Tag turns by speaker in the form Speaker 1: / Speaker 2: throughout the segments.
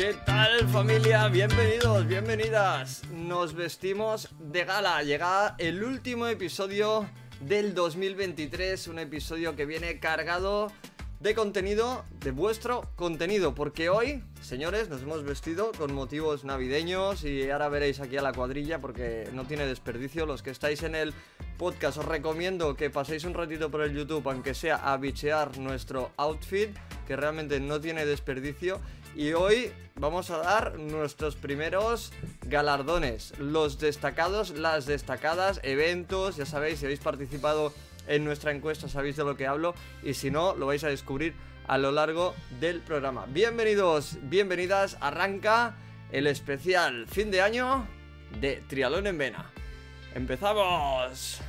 Speaker 1: ¿Qué tal familia? Bienvenidos, bienvenidas. Nos vestimos de gala. Llega el último episodio del 2023, un episodio que viene cargado de contenido, de vuestro contenido, porque hoy, señores, nos hemos vestido con motivos navideños y ahora veréis aquí a la cuadrilla porque no tiene desperdicio. Los que estáis en el podcast os recomiendo que paséis un ratito por el YouTube, aunque sea a bichear nuestro outfit, que realmente no tiene desperdicio. Y hoy vamos a dar nuestros primeros galardones, los destacados, las destacadas, eventos, ya sabéis, si habéis participado en nuestra encuesta sabéis de lo que hablo y si no, lo vais a descubrir a lo largo del programa. Bienvenidos, bienvenidas, arranca el especial fin de año de Trialón en Vena. ¡Empezamos!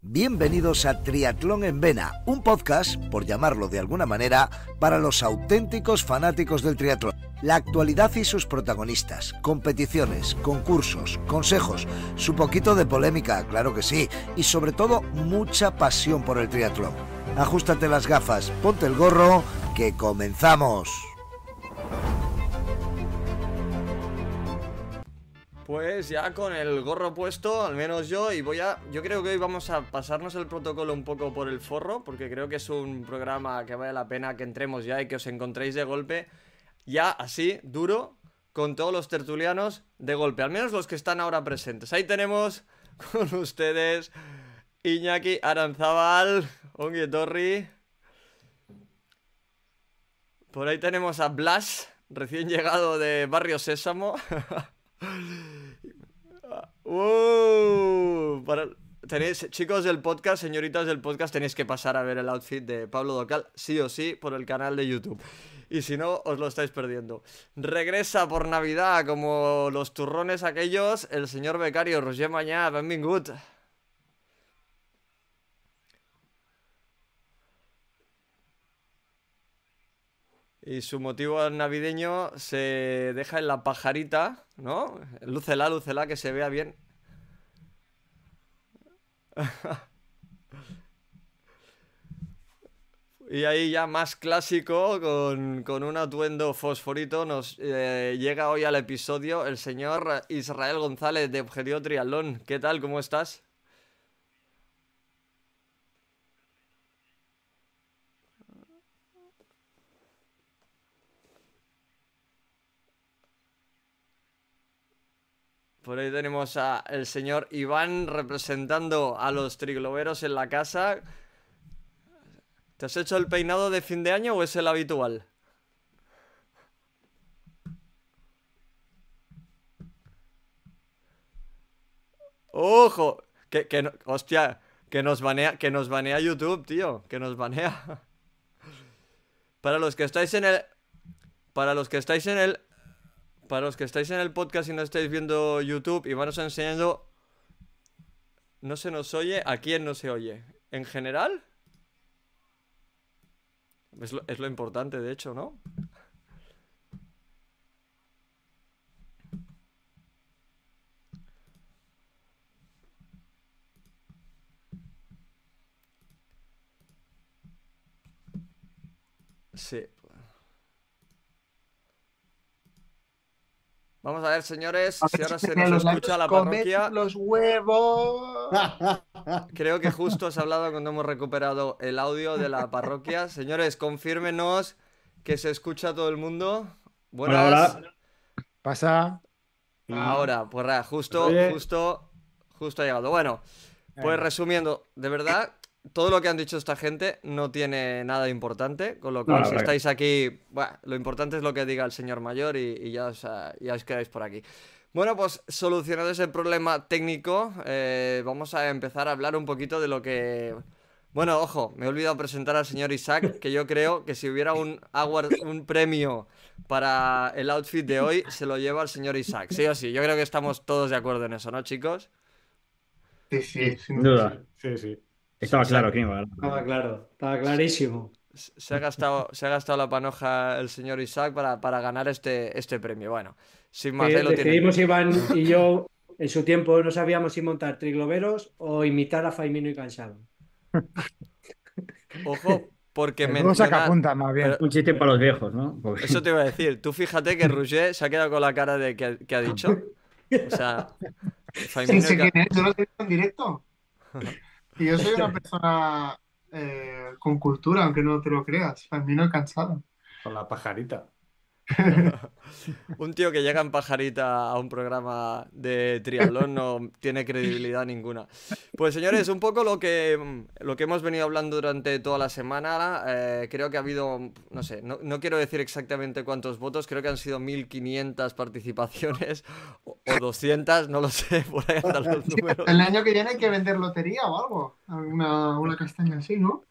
Speaker 2: Bienvenidos a Triatlón en Vena, un podcast, por llamarlo de alguna manera, para los auténticos fanáticos del triatlón. La actualidad y sus protagonistas, competiciones, concursos, consejos, su poquito de polémica, claro que sí, y sobre todo mucha pasión por el triatlón. Ajustate las gafas, ponte el gorro, que comenzamos.
Speaker 1: Pues ya con el gorro puesto, al menos yo, y voy a. Yo creo que hoy vamos a pasarnos el protocolo un poco por el forro, porque creo que es un programa que vale la pena que entremos ya y que os encontréis de golpe, ya así, duro, con todos los tertulianos de golpe, al menos los que están ahora presentes. Ahí tenemos con ustedes Iñaki Aranzabal, Ongi Torri. Por ahí tenemos a Blas, recién llegado de Barrio Sésamo. Uh, para- tenéis, chicos del podcast, señoritas del podcast, tenéis que pasar a ver el outfit de Pablo Docal, sí o sí, por el canal de YouTube. Y si no, os lo estáis perdiendo. Regresa por Navidad, como los turrones aquellos, el señor becario Roger Mañá, benvingut. Y su motivo navideño se deja en la pajarita, ¿no? Lúcela, lúcela, que se vea bien. Y ahí ya más clásico, con, con un atuendo fosforito, nos eh, llega hoy al episodio el señor Israel González de Objetivo Triatlón. ¿Qué tal? ¿Cómo estás? Por ahí tenemos a el señor Iván representando a los trigloberos en la casa. ¿Te has hecho el peinado de fin de año o es el habitual? ¡Ojo! Que, que hostia, que nos banea, que nos banea YouTube, tío. Que nos banea. Para los que estáis en el. Para los que estáis en el. Para los que estáis en el podcast y no estáis viendo YouTube, Iván os enseñando. No se nos oye. ¿A quién no se oye? ¿En general? Es lo, es lo importante, de hecho, ¿no? Sí. Vamos a ver, señores, si ahora se nos escucha la parroquia.
Speaker 3: los huevos.
Speaker 1: Creo que justo has hablado cuando hemos recuperado el audio de la parroquia. Señores, confírmenos que se escucha a todo el mundo. Buenas.
Speaker 4: Hola, hola.
Speaker 3: Pasa.
Speaker 1: Ahora, pues justo, justo, justo ha llegado. Bueno, pues resumiendo, de verdad, todo lo que han dicho esta gente no tiene nada importante, con lo cual
Speaker 4: No,
Speaker 1: si estáis aquí, bueno, lo importante es lo que diga el señor mayor y, y ya, os, ya os quedáis por aquí. Bueno, pues solucionado ese problema técnico, eh, vamos a empezar a hablar un poquito de lo que... Bueno, ojo, me he olvidado presentar al señor Isaac, que yo creo que si hubiera un award, un premio para el outfit de hoy, se lo lleva al señor Isaac. Sí o sí, yo creo que estamos todos de acuerdo en eso, ¿no, chicos?
Speaker 3: Sí, sí,
Speaker 4: Sin duda.
Speaker 5: Sí, sí.
Speaker 4: Estaba claro quién iba a ganar.
Speaker 5: Estaba claro, estaba clarísimo.
Speaker 1: Se ha gastado, se ha gastado la panoja el señor Isaac para, para ganar este, este premio. Bueno, sin más,
Speaker 5: Eh,
Speaker 1: ahí lo tienen.
Speaker 5: decidimos Iván y yo en su tiempo no sabíamos si montar trigloberos o imitar a Faimino y Cansado.
Speaker 1: Ojo, porque
Speaker 3: saca
Speaker 1: mencionar...
Speaker 3: punta, más bien.
Speaker 1: Pero-
Speaker 5: Un chiste para los viejos, ¿no? Porque-
Speaker 1: Eso te iba a decir. Tú fíjate que Roger se ha quedado con la cara de que, que ha dicho. O sea,
Speaker 4: Sí,
Speaker 1: Faimino que-
Speaker 4: quién es, yo lo he visto en directo. Y yo soy una persona eh, con cultura, aunque no te lo creas. Fermino cansado.
Speaker 3: Con la pajarita.
Speaker 1: un tío que llega en pajarita a un programa de triatlón no tiene credibilidad ninguna. Pues señores, un poco lo que, lo que hemos venido hablando durante toda la semana, eh, creo que ha habido, no sé, no, no quiero decir exactamente cuántos votos, creo que han sido 1500 participaciones o, o 200, no lo sé, por ahí andan los números.
Speaker 4: El año que viene hay que vender lotería o algo. Una, una castaña así, ¿no?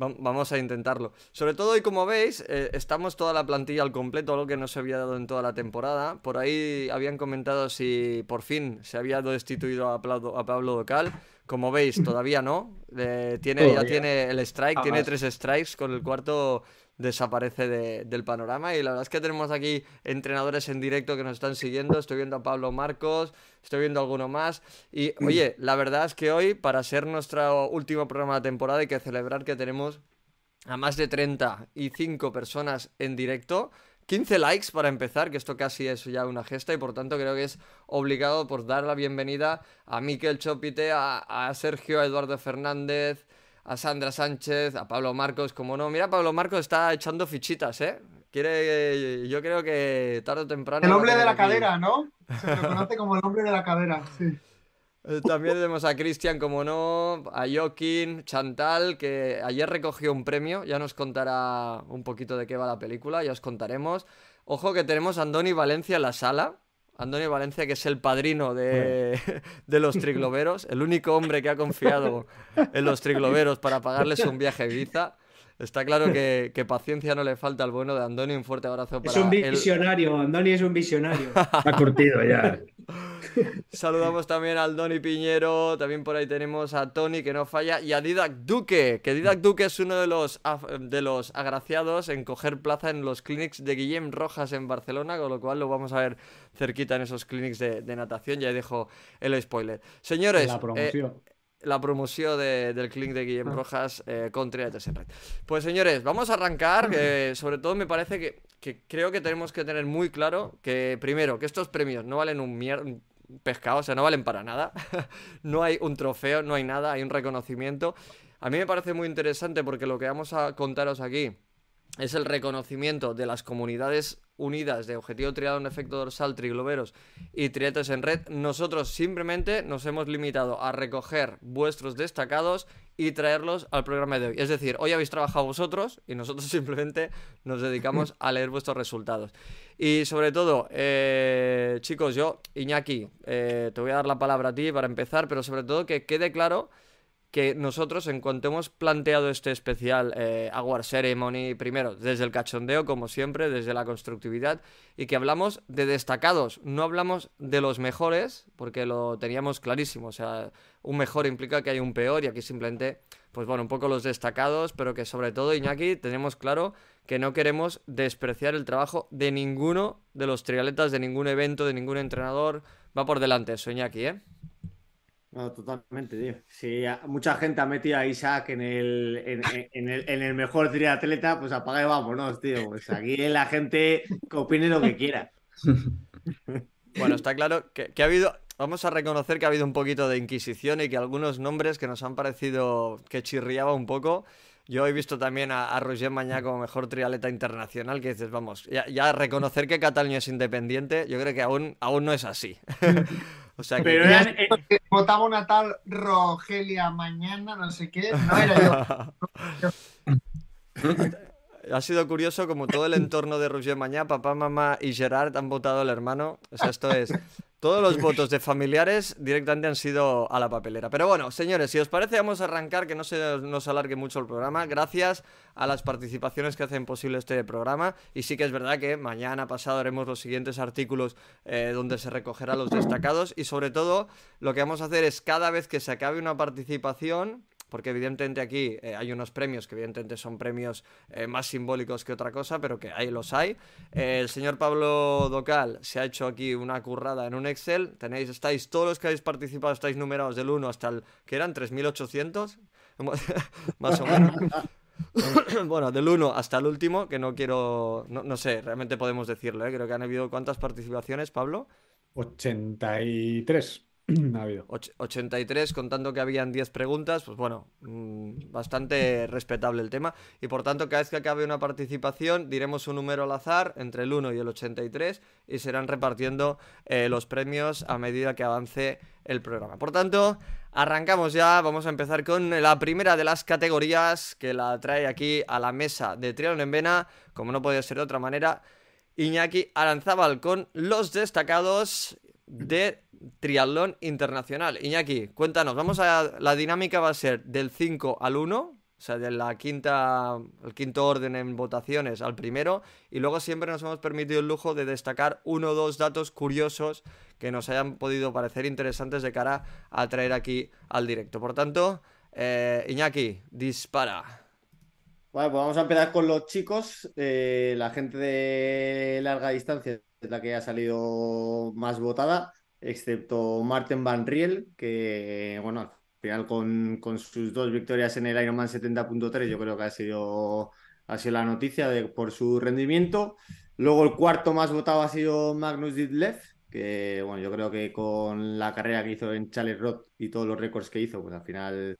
Speaker 1: Va- Vamos a intentarlo. Sobre todo, y como veis, eh, estamos toda la plantilla al completo, algo que no se había dado en toda la temporada. Por ahí habían comentado si por fin se había destituido a Pablo, a Pablo Docal. Como veis, todavía no. Eh, tiene, ya tiene el strike, tiene tres strikes, con el cuarto desaparece de- del panorama. Y la verdad es que tenemos aquí entrenadores en directo que nos están siguiendo. Estoy viendo a Pablo Marcos, estoy viendo a alguno más. Y oye, la verdad es que hoy, para ser nuestro último programa de temporada, hay que celebrar que tenemos a más de 35 personas en directo. 15 likes para empezar, que esto casi es ya una gesta y por tanto creo que es obligado por dar la bienvenida a Miquel Chopite, a, a Sergio Eduardo Fernández, a Sandra Sánchez, a Pablo Marcos, como no. Mira, Pablo Marcos está echando fichitas, ¿eh? Quiere, yo creo que tarde o temprano...
Speaker 4: El hombre de la
Speaker 1: aquí-
Speaker 4: cadera, ¿no? Se le conoce como el hombre de la cadera, sí.
Speaker 1: Eh, También tenemos a Cristian, como no, a Joaquín, Chantal, que ayer recogió un premio, ya nos contará un poquito de qué va la película, ya os contaremos. Ojo que tenemos a Andoni Valencia en la sala. Andoni Valencia, que es el padrino de, de los trigloberos, el único hombre que ha confiado en los trigloberos para pagarles un viaje a Ibiza. Está claro que, que paciencia no le falta al bueno de Andoni. Un fuerte abrazo
Speaker 5: Es
Speaker 1: para
Speaker 5: un
Speaker 1: él.
Speaker 5: visionario, Andoni es un visionario. Está curtido ya.
Speaker 1: Saludamos también al Doni Piñero, también por ahí tenemos a Tony que no falla y a Didac Duque, que Didac Duque es uno de los, de los agraciados en coger plaza en los clinics de Guillem Rojas en Barcelona, con lo cual lo vamos a ver cerquita en esos clinics de, de natación, ya dejo el spoiler. Señores,
Speaker 3: La
Speaker 1: eh,
Speaker 3: promoción.
Speaker 1: la promoción de- del clinic de Guillem Rojas eh, con Triates en Red. Pues señores, vamos a arrancar. eh, sobre todo me parece que, que creo que tenemos que tener muy claro que, primero, que estos premios no valen un mier- un pescado, o sea, no valen para nada. no hay un trofeo, no hay nada, hay un reconocimiento. A mí me parece muy interesante porque lo que vamos a contaros aquí es el reconocimiento de las comunidades unidas de Objetivo Triatlón Efecto Dorsal, Trigloberos y Triates en Red. Nosotros simplemente nos hemos limitado a recoger vuestros destacados y traerlos al programa de hoy. Es decir, hoy habéis trabajado vosotros y nosotros simplemente nos dedicamos a leer vuestros resultados. Y sobre todo, eh, chicos, yo, Iñaki, eh, te voy a dar la palabra a ti para empezar, pero sobre todo que quede claro que nosotros, en cuanto hemos planteado este especial eh, Ceremony, primero, desde el cachondeo, como siempre, desde la constructividad, y que hablamos de destacados, no hablamos de los mejores, porque lo teníamos clarísimo, o sea, un mejor implica que hay un peor, y aquí simplemente, pues bueno, un poco los destacados, pero que sobre todo, Iñaki, tenemos claro que no queremos despreciar el trabajo de ninguno de los triatletas, de ningún evento, de ningún entrenador, va por delante eso, Iñaki, ¿eh?
Speaker 6: No, totalmente, tío. Sí, mucha gente ha metido a Isaac en el, en, el, en el mejor triatleta, pues apaga y vámonos, tío. Pues aquí la gente opine lo que quiera.
Speaker 1: Bueno, está claro que ha habido. Vamos a reconocer que ha habido un poquito de inquisición y que algunos nombres que nos han parecido que chirriaba un poco. Yo he visto también a, a Roger Mañá como mejor triatleta internacional, que dices, vamos, ya, ya reconocer que Cataluña es independiente, yo creo que aún, aún no es así. o sea que
Speaker 6: Pero
Speaker 4: Ya
Speaker 6: eran, eh,
Speaker 4: Votaba una tal Rogelia mañana, no sé qué. No era yo.
Speaker 1: ha sido curioso como todo el entorno de Roger Mañá, papá, mamá y Gerard han votado al hermano. O sea, esto es. Todos los votos de familiares directamente han sido a la papelera. Pero bueno, señores, si os parece, vamos a arrancar, que no se nos alargue mucho el programa. Gracias a las participaciones que hacen posible este programa. Y sí que es verdad que mañana pasado haremos los siguientes artículos eh, donde se recogerá los destacados. Y sobre todo, lo que vamos a hacer es cada vez que se acabe una participación, porque evidentemente aquí eh, hay unos premios que evidentemente son premios eh, más simbólicos que otra cosa, pero que ahí los hay. El señor Pablo Docal se ha hecho aquí una currada en un Excel. Tenéis, estáis, todos los que habéis participado estáis numerados del 1 hasta el, que eran 3.800, más o menos. bueno, del 1 hasta el último, que no quiero, no, no sé, realmente podemos decirlo, ¿eh? creo que han habido cuántas participaciones, Pablo.
Speaker 3: 83 ha habido.
Speaker 1: Och- 83, contando que habían 10 preguntas, pues bueno, mm, bastante respetable el tema. Y por tanto, cada vez que acabe una participación, diremos un número al azar entre el 1 y el 83 y serán repartiendo eh, los premios a medida que avance el programa. Por tanto, arrancamos ya, vamos a empezar con la primera de las categorías que la trae aquí a la mesa de Triatlón en Vena, como no podía ser de otra manera. Iñaki Aranzábal con los destacados de triatlón internacional. Iñaki, cuéntanos, vamos a la dinámica va a ser del 5 al 1, o sea, de la quinta el quinto orden en votaciones al primero y luego siempre nos hemos permitido el lujo de destacar uno o dos datos curiosos que nos hayan podido parecer interesantes de cara a traer aquí al directo. Por tanto, eh, Iñaki, dispara.
Speaker 6: Bueno, pues vamos a empezar con los chicos. Eh, la gente de larga distancia es la que ha salido más votada, excepto Marten Van Riel, que, bueno, al final con, con sus dos victorias en el Ironman 70.3, yo creo que ha sido, ha sido la noticia de, por su rendimiento. Luego el cuarto más votado ha sido Magnus Ditlev, que, bueno, yo creo que con la carrera que hizo en Charles Roth y todos los récords que hizo, pues al final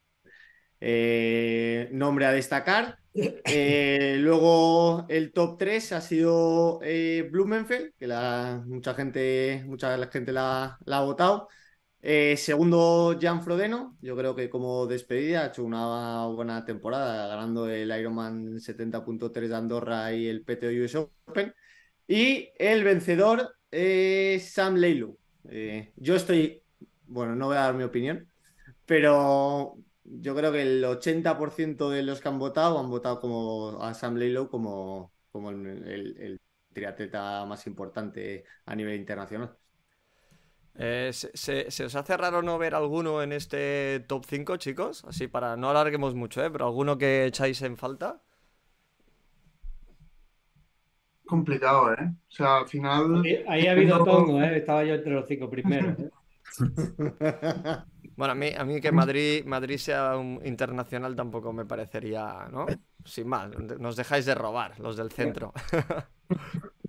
Speaker 6: eh, nombre a destacar. Eh, luego el top 3 ha sido eh, Blumenfeld, que la, mucha gente, mucha gente la, la ha votado. Eh, segundo, Jan Frodeno, yo creo que como despedida ha hecho una buena temporada, ganando el Ironman 70.3 de Andorra y el PTO US Open. Y el vencedor es Sam Leilu. Eh, yo estoy, bueno, no voy a dar mi opinión, pero yo creo que el 80% de los que han votado han votado como a Sam como, como el, el- el triatleta más importante a nivel internacional.
Speaker 1: Eh, ¿se, se- se os hace raro no ver alguno en este top 5, chicos? Así para no alarguemos mucho, ¿eh? Pero alguno que echáis en falta.
Speaker 4: Complicado, ¿eh? O sea, al final.
Speaker 5: Ahí, ahí ha habido tongo, ¿eh? Estaba yo entre los cinco primeros. ¿eh?
Speaker 1: Bueno, a mí, a mí que Madrid, Madrid sea un internacional tampoco me parecería, ¿no? Sin más, nos dejáis de robar, los del centro.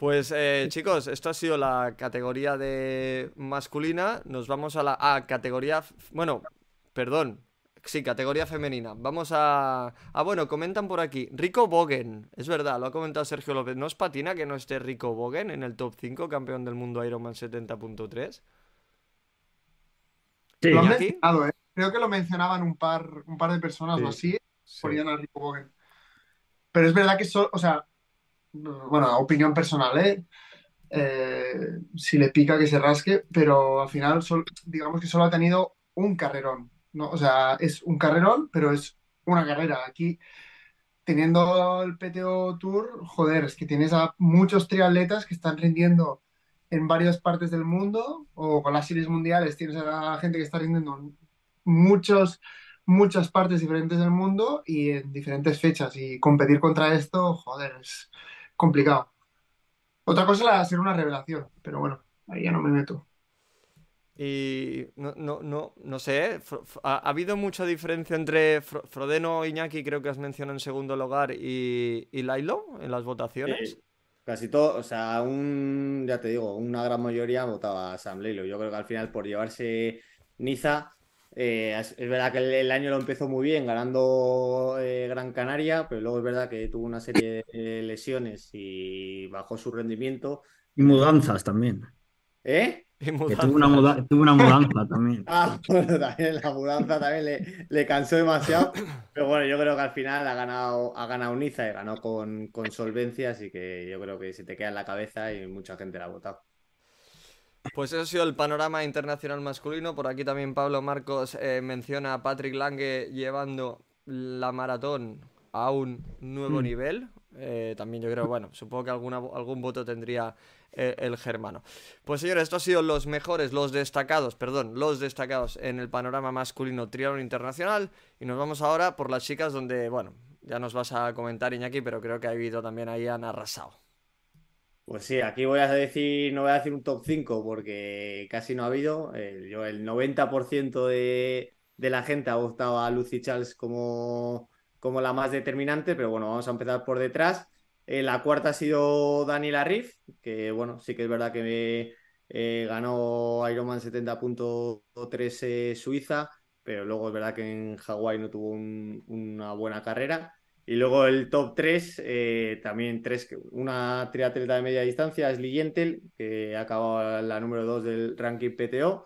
Speaker 1: Pues eh, chicos, esto ha sido la categoría de masculina. Nos vamos a la ah, categoría. Bueno, perdón. Sí, categoría femenina. Vamos a. Ah, bueno, comentan por aquí. Rico Bogen. Es verdad, lo ha comentado Sergio López. ¿No os patina que no esté Rico Bogen en el top 5, campeón del mundo Ironman 70.3?
Speaker 5: Sí,
Speaker 4: Lo han mencionado, ¿eh? Creo que lo mencionaban un par, un par de personas
Speaker 3: Sí.
Speaker 4: o así,
Speaker 3: Sí.
Speaker 4: ponían a Rico Bogen. Pero es verdad que solo, o sea, bueno, opinión personal, ¿eh? Eh, si le pica que se rasque, pero al final, sol- digamos que solo ha tenido un carrerón, ¿no? O sea, es un carrerón, pero es una carrera. Aquí, teniendo el PTO Tour, joder, es que tienes a muchos triatletas que están rindiendo en varias partes del mundo, o con las series mundiales tienes a gente que está rindiendo en muchos, muchas partes diferentes del mundo y en diferentes fechas. Y competir contra esto, joder, es complicado. Otra cosa era ser una revelación, pero bueno, ahí ya no me meto.
Speaker 1: Y no, no, no, no sé, ¿ha, ha habido mucha diferencia entre Fro- Frodeno, Iñaki, creo que has mencionado en segundo lugar, y, y Lailo en las votaciones?
Speaker 6: Casi todo, o sea, un, ya te digo, una gran mayoría votaba a Sam Leilow. Yo creo que al final por llevarse Niza, eh, es, es verdad que el, el año lo empezó muy bien ganando eh, Gran Canaria, pero luego es verdad que tuvo una serie de lesiones y bajó su rendimiento.
Speaker 7: Y mudanzas también.
Speaker 6: ¿Eh?
Speaker 7: Tuvo una, muda- tuvo una mudanza también.
Speaker 6: Ah, bueno, también la mudanza también le, le cansó demasiado. Pero bueno, yo creo que al final ha ganado, ha ganado Niza y ganó con, con solvencia, así que yo creo que se te queda en la cabeza y mucha gente la ha votado.
Speaker 1: Pues eso ha sido el panorama internacional masculino. Por aquí también Pablo Marcos eh, menciona a Patrick Lange llevando la maratón a un nuevo
Speaker 7: Mm.
Speaker 1: nivel. Eh, también yo creo, bueno, supongo que alguna, algún voto tendría eh, el germano. Pues señores, estos han sido los mejores, los destacados, perdón, los destacados en el panorama masculino triatlón internacional. Y nos vamos ahora por las chicas donde, bueno, ya nos vas a comentar Iñaki, pero creo que ha habido también ahí han arrasado.
Speaker 6: Pues sí, aquí voy a decir, no voy a decir un top 5 porque casi no ha habido. Eh, yo el 90% de, de la gente ha votado a Lucy Charles como, como la más determinante, pero bueno, vamos a empezar por detrás. Eh, la cuarta ha sido Daniela Riff, que bueno, sí que es verdad que eh, ganó Ironman 70.3 eh, Suiza, pero luego es verdad que en Hawái no tuvo una buena carrera. Y luego el top 3, eh, también tres, una triatleta de media distancia, es Yentel, que ha acabado la número 2 del ranking PTO.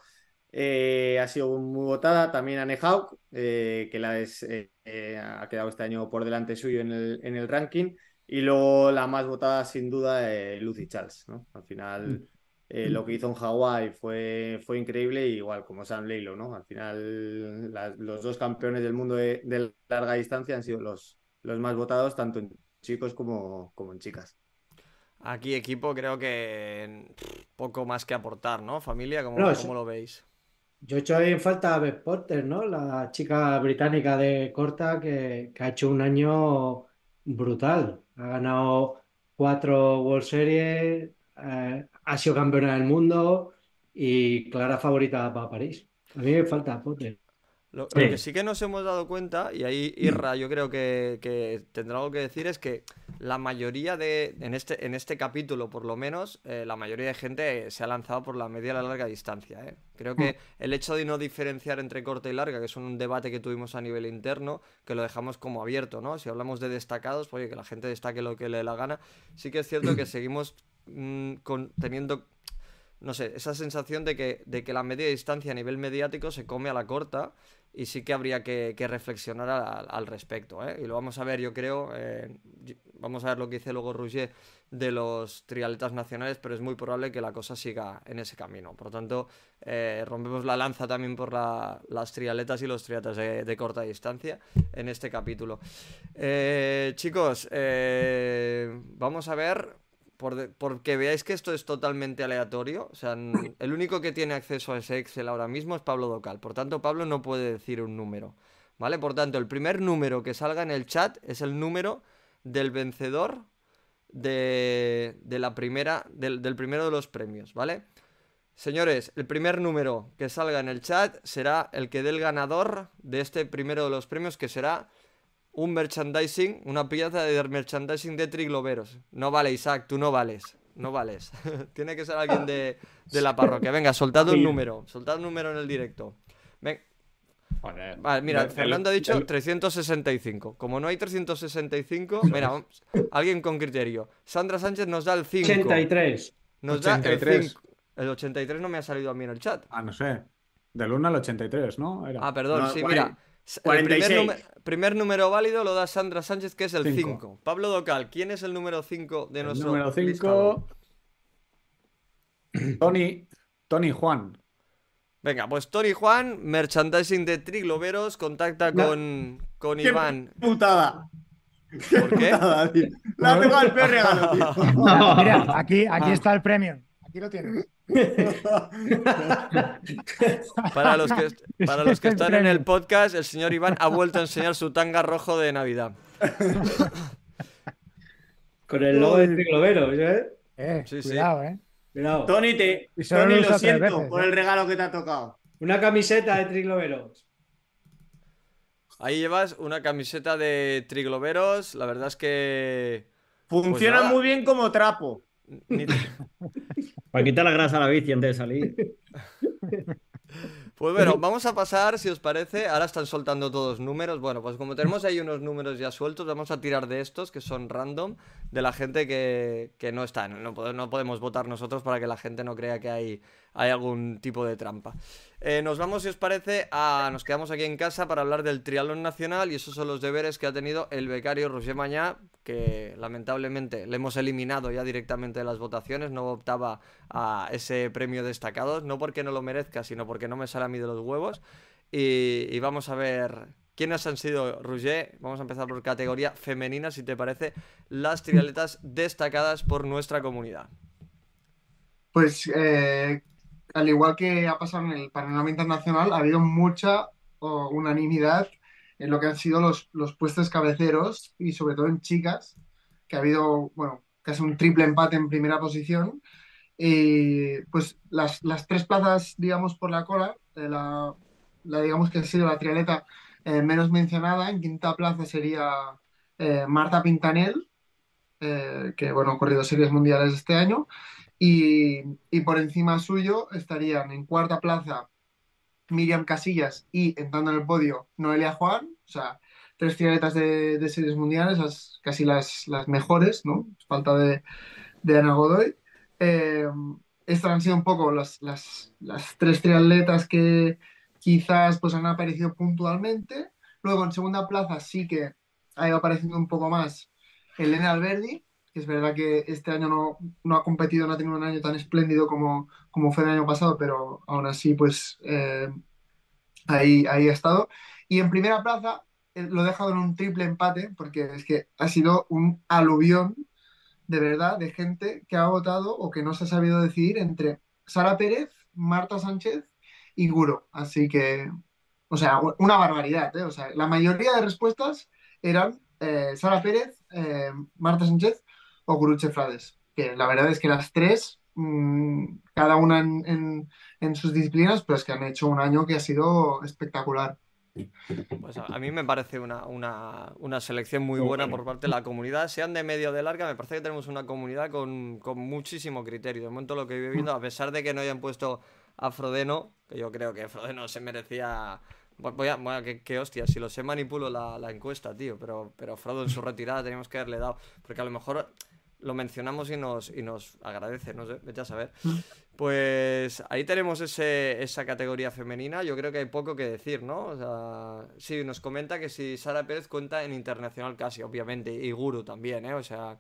Speaker 6: Ha sido muy votada. También Anne Hauk, eh, que ha quedado este año por delante suyo en el ranking. Y luego la más votada, sin duda, Lucy Charles. ¿no? Al final, mm. lo que hizo en Hawái fue, fue increíble, igual como Sam Leilo. ¿no? Al final, los dos campeones del mundo de, de larga distancia han sido los, los más votados, tanto en chicos como, como en chicas.
Speaker 1: Aquí equipo creo que poco más que aportar, ¿no? Familia, ¿cómo, lo veis?
Speaker 5: Yo he hecho ahí en falta a Beth Porter, ¿no? La chica británica de corta que, ha hecho un año brutal. Ha ganado cuatro World Series, eh, ha sido campeona del mundo y clara favorita para París. A mí me falta Porter.
Speaker 1: Lo, que sí que nos hemos dado cuenta, y ahí Irra yo creo que, tendrá algo que decir, es que la mayoría de, en este, en este capítulo por lo menos, eh, la mayoría de gente se ha lanzado por la media y la larga distancia. ¿eh? Creo que mm. el hecho de no diferenciar entre corta y larga, que es un debate que tuvimos a nivel interno, que lo dejamos como abierto, ¿no? Si hablamos de destacados, pues oye, que la gente destaque lo que le dé la gana. Sí que es cierto que seguimos mm, teniendo no sé, esa sensación de que, de que la media distancia a nivel mediático se come a la corta y sí que habría que, reflexionar al, respecto. ¿eh? Y lo vamos a ver, yo creo, eh, vamos a ver lo que dice luego Rouget de los triatletas nacionales, pero es muy probable que la cosa siga en ese camino. Por lo tanto, eh, rompemos la lanza también por las triatletas y los triatletas de, corta distancia en este capítulo. chicos, vamos a ver porque veáis que esto es totalmente aleatorio. O sea, el único que tiene acceso a ese Excel ahora mismo es Pablo Docal. Por tanto, Pablo no puede decir un número. ¿Vale? Por tanto, el primer número que salga en el chat es el número del vencedor de, la primera, del, del primero de los premios, ¿vale? Señores, el primer número que salga en el chat será el que dé el ganador de este primero de los premios, que será un merchandising, una pieza de merchandising de trigloveros. No vale, Isaac, tú no vales. No vales. Tiene que ser alguien de, la parroquia. Venga, soltad un número. Soltad un número en el directo. Ven. Vale, mira, Fernando ha dicho 365. Como no hay 365, mira, alguien con criterio. Sandra Sánchez nos da el 5.
Speaker 5: 83.
Speaker 1: Nos da el 5. El 83 no me ha salido a mí en el chat.
Speaker 3: Ah, no sé. Del 1 al 83, ¿no?
Speaker 1: Ah, perdón, sí, mira. El primer, número válido lo da Sandra Sánchez, que es el 5. Pablo Docal, ¿quién es el número 5 de nuestro
Speaker 3: número 5? Tony, Tony Juan.
Speaker 1: Venga, pues Tony Juan, merchandising de Trigloveros, contacta con, con Iván.
Speaker 6: putada!
Speaker 1: ¿Por qué?
Speaker 6: La ha pegado el peor regalo,
Speaker 8: Mira, aquí, aquí está el premio. Aquí lo tienes.
Speaker 1: para los que, para los que están en el podcast, el señor Iván ha vuelto a enseñar su tanga rojo de Navidad.
Speaker 5: Con el logo de Triglovero, ¿eh?
Speaker 8: Eh, cuidado, eh.
Speaker 6: Tony, te, Tony lo, siento por el ¿eh? regalo que te ha tocado.
Speaker 5: Una camiseta de Trigloveros.
Speaker 1: Ahí llevas una camiseta de Trigloveros. La verdad es que.
Speaker 6: Funciona pues muy bien como trapo.
Speaker 7: Para quitar la grasa a la bici antes de salir.
Speaker 1: Pues bueno, vamos a pasar, si os parece. Ahora están soltando todos números. Bueno, pues como tenemos ahí unos números ya sueltos, vamos a tirar de estos que son random, de la gente que, no están. No, no podemos votar nosotros para que la gente no crea que hay, hay algún tipo de trampa. Eh, nos vamos, si os parece, a. Nos quedamos aquí en casa para hablar del triatlón nacional y esos son los deberes que ha tenido el becario Roger Mañá, que lamentablemente le hemos eliminado ya directamente de las votaciones, no optaba a ese premio destacado, no porque no lo merezca, sino porque no me sale a mí de los huevos. Y, vamos a ver quiénes han sido, Roger. Vamos a empezar por categoría femenina, si te parece, las triatletas destacadas por nuestra comunidad.
Speaker 4: Pues eh, al igual que ha pasado en el panorama internacional, ha habido mucha unanimidad en lo que han sido los, los puestos cabeceros y sobre todo en chicas, que ha habido, bueno, casi un triple empate en primera posición. Y pues las, las tres plazas, digamos, por la cola, de la la digamos que ha sido la trialeta eh, menos mencionada. En quinta plaza sería eh, Marta Pintanel, eh, que bueno, ha corrido series mundiales este año. Y, por encima suyo estarían en cuarta plaza Miriam Casillas y entrando en el podio Noelia Juan, o sea, tres triatletas de, series mundiales, las- casi las, las mejores, ¿no? Falta de, Ana Godoy. Eh, estas han sido un poco las, las, las tres triatletas que quizás pues, han aparecido puntualmente. Luego en segunda plaza sí que ha ido apareciendo un poco más Elena Alberdi, es verdad que este año no, no ha competido, no ha tenido un año tan espléndido como, como fue el año pasado, pero aún así pues eh, ahí, ahí ha estado. Y en primera plaza eh, lo he dejado en un triple empate, porque es que ha sido un aluvión de verdad de gente que ha votado o que no se ha sabido decidir entre Sara Pérez, Marta Sánchez y Guro. Así que, o sea, una barbaridad, ¿eh? O sea, la mayoría de respuestas eran eh, Sara Pérez, Marta Sánchez o Guruche Frades. Que la verdad es que las tres, mm, cada una en, en- en sus disciplinas, pues que han hecho un año que ha sido espectacular.
Speaker 1: Pues a, a mí me parece una, una- una selección muy buena por parte de la comunidad. Sean de medio o de larga, me parece que tenemos una comunidad con, con muchísimo criterio. De momento lo que voy viendo, a pesar de que no hayan puesto a Frodeno, que yo creo que Frodeno se merecía... Voy voy a, voy a- que, que hostia, si lo sé manipulo la, la encuesta, tío, pero, pero Frodo en su retirada teníamos que haberle dado, porque a lo mejor lo mencionamos y nos, y nos agradece, no sé, vete a saber. Pues ahí tenemos ese, esa categoría femenina. Yo creo que hay poco que decir, ¿no? O sea, sí, nos comenta que si Sara Pérez cuenta en internacional casi, obviamente, y Guru también, ¿eh? O sea,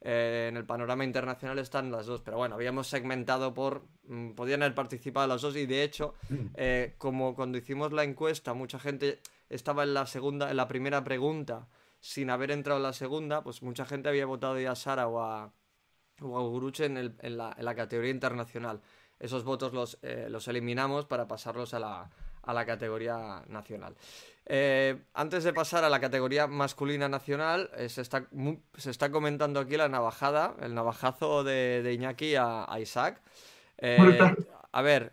Speaker 1: eh, en el panorama internacional están las dos, pero bueno, habíamos segmentado por. mm, podían haber participado las dos, y de hecho, eh, como cuando hicimos la encuesta, mucha gente estaba en la segunda, en la primera pregunta, sin haber entrado en la segunda, pues mucha gente había votado ya a Sara o a o a Guruche en, el- en la, en la categoría internacional. Esos votos los, eh, los eliminamos para pasarlos a la, a la categoría nacional. Eh, antes de pasar a la categoría masculina nacional, eh, se, está, mu- se está comentando aquí la navajada, el navajazo de, de Iñaki a, a Isaac. Eh, a ver,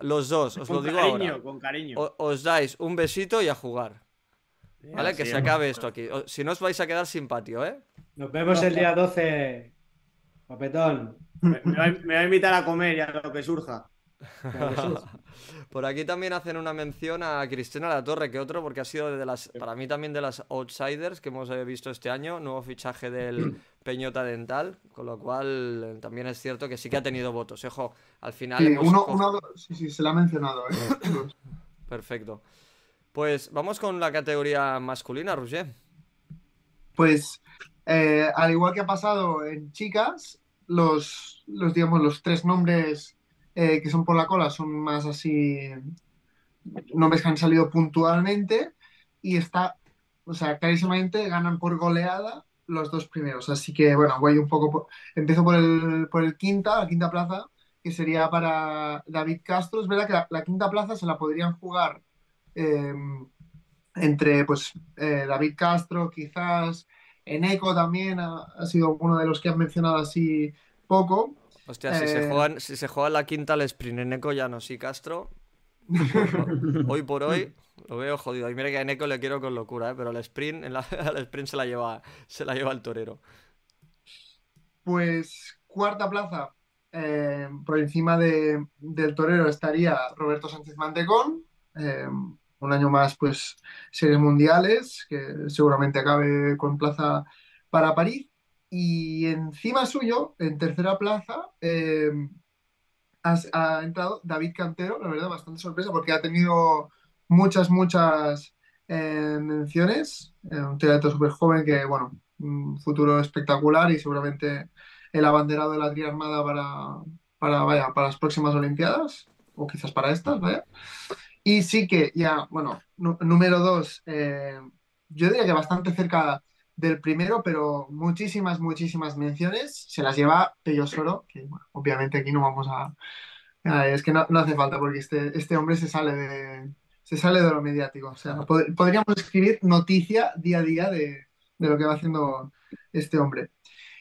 Speaker 1: los dos, os lo
Speaker 6: Con
Speaker 1: digo
Speaker 6: cariño,
Speaker 1: ahora.
Speaker 6: con cariño.
Speaker 1: O- os dais un besito y a jugar. ¿Vale?
Speaker 6: Así
Speaker 1: Que se acabe esto aquí. O- si no os vais a quedar sin patio, ¿eh?
Speaker 5: Nos vemos el día 12, papetón.
Speaker 6: Me, me va, me va a invitar a comer ya lo que surja.
Speaker 1: Por aquí también hacen una mención a Cristina La Torre, que otro, porque ha sido de las, para mí también de las outsiders que hemos visto este año, nuevo fichaje del Peñota Dental, con lo cual eh, también es cierto que sí que ha tenido votos. Ojo, al final
Speaker 4: Sí,
Speaker 1: hemos
Speaker 4: uno, uno, dos, sí, sí, se la ha mencionado, ¿eh?
Speaker 1: Perfecto. Pues vamos con la categoría masculina, Roger.
Speaker 4: Pues eh, al igual que ha pasado en chicas, los, los digamos, los tres nombres eh, que son por la cola son más así, nombres que han salido puntualmente y está, o sea, clarísimamente ganan por goleada los dos primeros. Así que bueno, voy un poco, por- empiezo por el, por el quinta, la quinta plaza, que sería para David Castro. Es verdad que la, la quinta plaza se la podrían jugar eh, entre pues eh, David Castro, quizás Eneco también ha, ha sido uno de los que han mencionado así poco.
Speaker 1: Hostia, si se
Speaker 4: Eh,
Speaker 1: juegan, si se juega la quinta al sprint en Eco ya no, sí, Castro. Hoy por hoy lo veo jodido. Y mira que a Eneco le quiero con locura, ¿eh? pero al sprint, en la- al sprint se la lleva, se la lleva el torero.
Speaker 4: Pues cuarta plaza, eh, por encima de- del torero estaría Roberto Sánchez Mantecón. eh, un año más, pues, series mundiales, que seguramente acabe con plaza para París. Y encima suyo, en tercera plaza, eh, ha, entrado David Cantero, la verdad, bastante sorpresa, porque ha tenido muchas, muchas eh, menciones. Eh, un triatleta súper joven que, bueno, un futuro espectacular y seguramente el abanderado de la triarmada para, para, vaya, para las próximas Olimpiadas, o quizás para estas, vaya. Y sí que ya, bueno, número dos, eh, yo diría que bastante cerca del primero, pero muchísimas, muchísimas menciones. Se las lleva Pello Soro, que bueno, obviamente aquí no vamos a... es que no, no hace falta porque este, este hombre se sale de, se sale de lo mediático. O sea, pod- podríamos escribir noticia día a día de, de lo que va haciendo este hombre.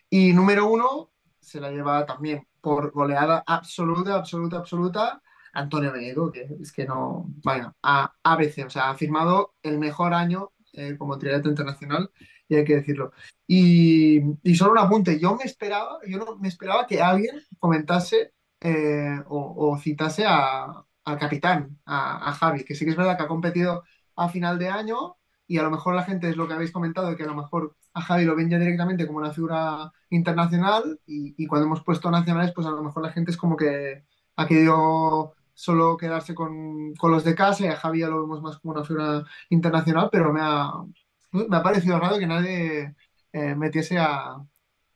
Speaker 4: Y número uno se la lleva también por goleada absoluta, absoluta, absoluta Antonio Benedo, que es que no, bueno, a ABC, o sea, ha firmado el mejor año eh, como triatleta internacional, y hay que decirlo. Y, solo un apunte, yo me esperaba, yo no me esperaba que alguien comentase eh, o, citase a, al capitán, a, a Javi, que sí que es verdad que ha competido a final de año y a lo mejor la gente es lo que habéis comentado, que a lo mejor a Javi lo ven ya directamente como una figura internacional y, y cuando hemos puesto nacionales, pues a lo mejor la gente es como que ha querido solo quedarse con, con los de casa y a Javi ya lo vemos más como una figura internacional, pero me ha, me ha parecido raro que nadie eh, metiese a,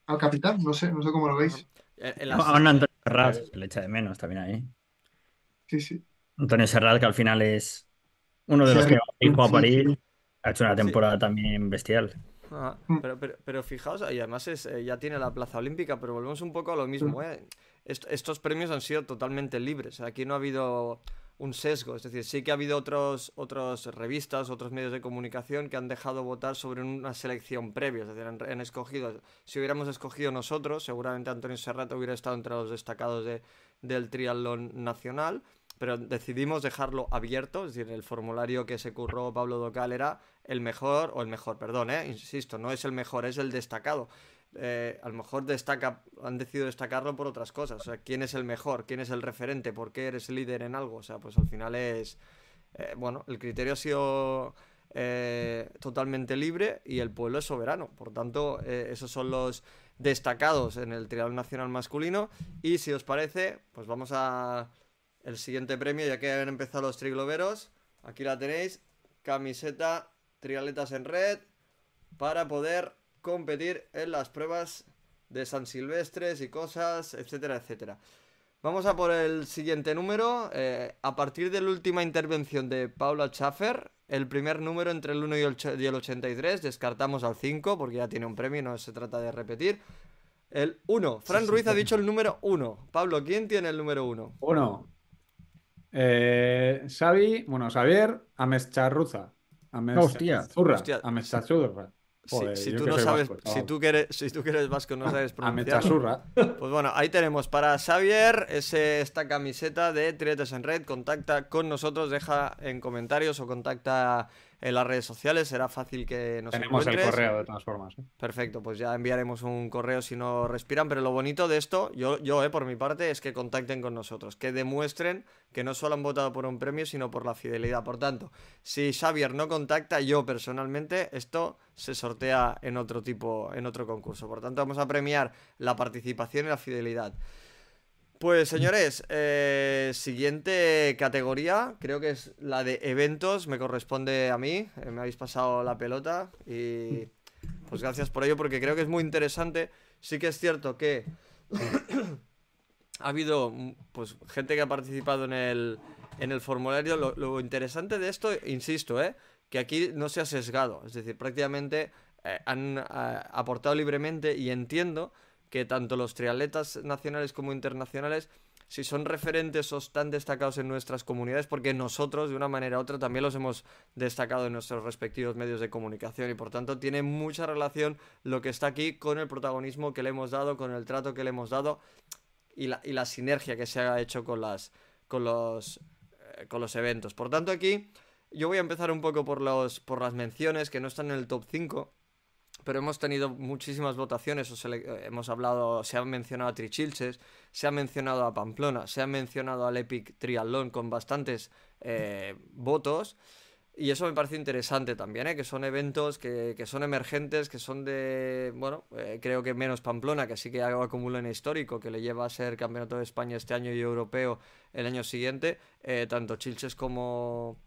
Speaker 4: al capitán, no sé, no sé cómo lo veis.
Speaker 1: En- en
Speaker 7: A
Speaker 1: las-
Speaker 7: un Antonio Serrat, se le echa de menos también ahí.
Speaker 4: Sí, sí.
Speaker 7: Antonio Serrat, que al final es uno de los
Speaker 4: Sí,
Speaker 7: que dijo a
Speaker 4: sí,
Speaker 7: París,
Speaker 4: sí.
Speaker 7: ha hecho una
Speaker 1: Sí.
Speaker 7: temporada también bestial.
Speaker 1: Ah,
Speaker 4: Mm.
Speaker 1: pero, pero, pero fijaos, y además es, eh, ya tiene la plaza olímpica, pero volvemos un poco a lo mismo. ¿eh? Est- estos premios han sido totalmente libres. Aquí no ha habido un sesgo. Es decir, sí que ha habido otros, otros revistas, otros medios de comunicación que han dejado votar sobre una selección previa. Es decir, han, escogido. Si hubiéramos escogido nosotros, seguramente Antonio Serrat hubiera estado entre los destacados de, del triatlón nacional. Pero decidimos dejarlo abierto, es decir, el formulario que se curró Pablo Docal era el mejor, o el mejor, perdón, ¿eh? insisto, no es el mejor, es el destacado. Eh, a lo mejor destaca, han decidido destacarlo por otras cosas. O sea, ¿quién es el mejor? ¿Quién es el referente? ¿Por qué eres líder en algo? O sea, pues al final es. eh, bueno, el criterio ha sido eh, totalmente libre y el pueblo es soberano. Por tanto, esos son los destacados en el triatlón nacional masculino. Y si os parece, pues vamos a el siguiente premio, ya que han empezado los trigloberos. Aquí la tenéis, camiseta triatletas en red para poder competir en las pruebas de San Silvestres y cosas, etcétera, etcétera. Vamos a por el siguiente número. eh, a partir de la última intervención de Paula Schaffer, el primer número entre el 1 y el, och- y el 83, descartamos al 5 porque ya tiene un premio y no se trata de repetir. El 1. Fran Ruiz ha dicho el número 1. Pablo, ¿quién tiene el número 1?
Speaker 3: Uno. Eh, Xavi, bueno, Xavier Amescharruza.
Speaker 7: Hostia.
Speaker 3: Zurra.
Speaker 1: Hostia. Si, tú no sabes,
Speaker 3: vasco,
Speaker 1: si tú que eres, si tú que eres vasco no sabes pronunciar. Pues bueno, ahí tenemos para Xavier ese, esta camiseta de Triates en Red. Contacta con nosotros, deja en comentarios o contacta en las redes sociales. Será fácil que nos
Speaker 3: Tenemos el correo de todas formas. ¿eh?
Speaker 1: Perfecto, pues ya enviaremos un correo si no respiran. Pero lo bonito de esto, yo, yo eh, por mi parte, es que contacten con nosotros, que demuestren que no solo han votado por un premio, sino por la fidelidad. Por tanto, si Xavier no contacta, yo personalmente, esto se sortea en otro tipo, en otro concurso. Por tanto, vamos a premiar la participación y la fidelidad. Pues señores, eh, siguiente categoría, creo que es la de eventos, me corresponde a mí, eh, me habéis pasado la pelota y pues gracias por ello porque creo que es muy interesante. Sí que es cierto que ha habido mm, pues gente que ha participado en el, en el formulario. Lo, interesante de esto, insisto, eh, que aquí no se ha sesgado, es decir, prácticamente eh, han ah, aportado libremente y entiendo que tanto los triatletas nacionales como internacionales, si son referentes o están destacados en nuestras comunidades, porque nosotros de una manera u otra también los hemos destacado en nuestros respectivos medios de comunicación y por tanto tiene mucha relación lo que está aquí con el protagonismo que le hemos dado, con el trato que le hemos dado y la, y la sinergia que se ha hecho con, las, con, los, eh, con los eventos. Por tanto aquí yo voy a empezar un poco por, los, por las menciones que no están en el top 5 pero hemos tenido muchísimas votaciones, o sele- eh, hemos hablado, se ha mencionado a Trichilches, se ha mencionado a Pamplona, se ha mencionado al Epic Triathlon con bastantes eh, votos, y eso me parece interesante también, ¿eh? que son eventos que, que son emergentes, que son de, bueno, eh, creo que menos Pamplona, que sí que acumula en histórico, que le lleva a ser campeonato de España este año y europeo el año siguiente, tanto Chilches como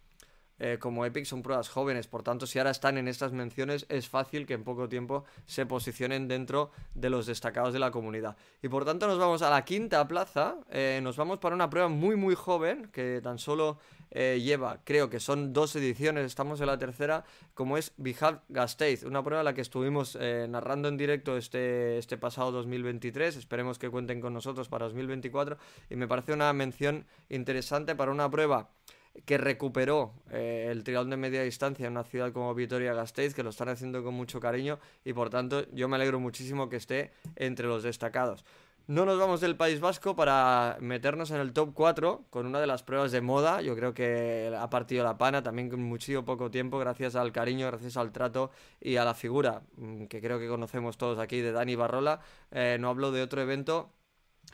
Speaker 1: eh, como Epic son pruebas jóvenes, por tanto si ahora están en estas menciones es fácil que en poco tiempo se posicionen dentro de los destacados de la comunidad. Y por tanto nos vamos a la quinta plaza, eh, nos vamos para una prueba muy muy joven que tan solo eh, lleva, creo que son dos ediciones, estamos en la tercera, como es Bijab Gasteiz, una prueba en la que estuvimos narrando en directo este, este pasado 2023, esperemos que cuenten con nosotros para 2024 y me parece una mención interesante para una prueba que recuperó eh, el triatlón de media distancia en una ciudad como Vitoria-Gasteiz, que lo están haciendo con mucho cariño y por tanto yo me alegro muchísimo que esté entre los destacados. No nos vamos del País Vasco para meternos en el top 4 con una de las pruebas de moda. Yo creo que ha partido la pana también con muchísimo poco tiempo, gracias al cariño, gracias al trato y a la figura mm, que creo que conocemos todos aquí de Dani Barrola. Eh, no hablo de otro evento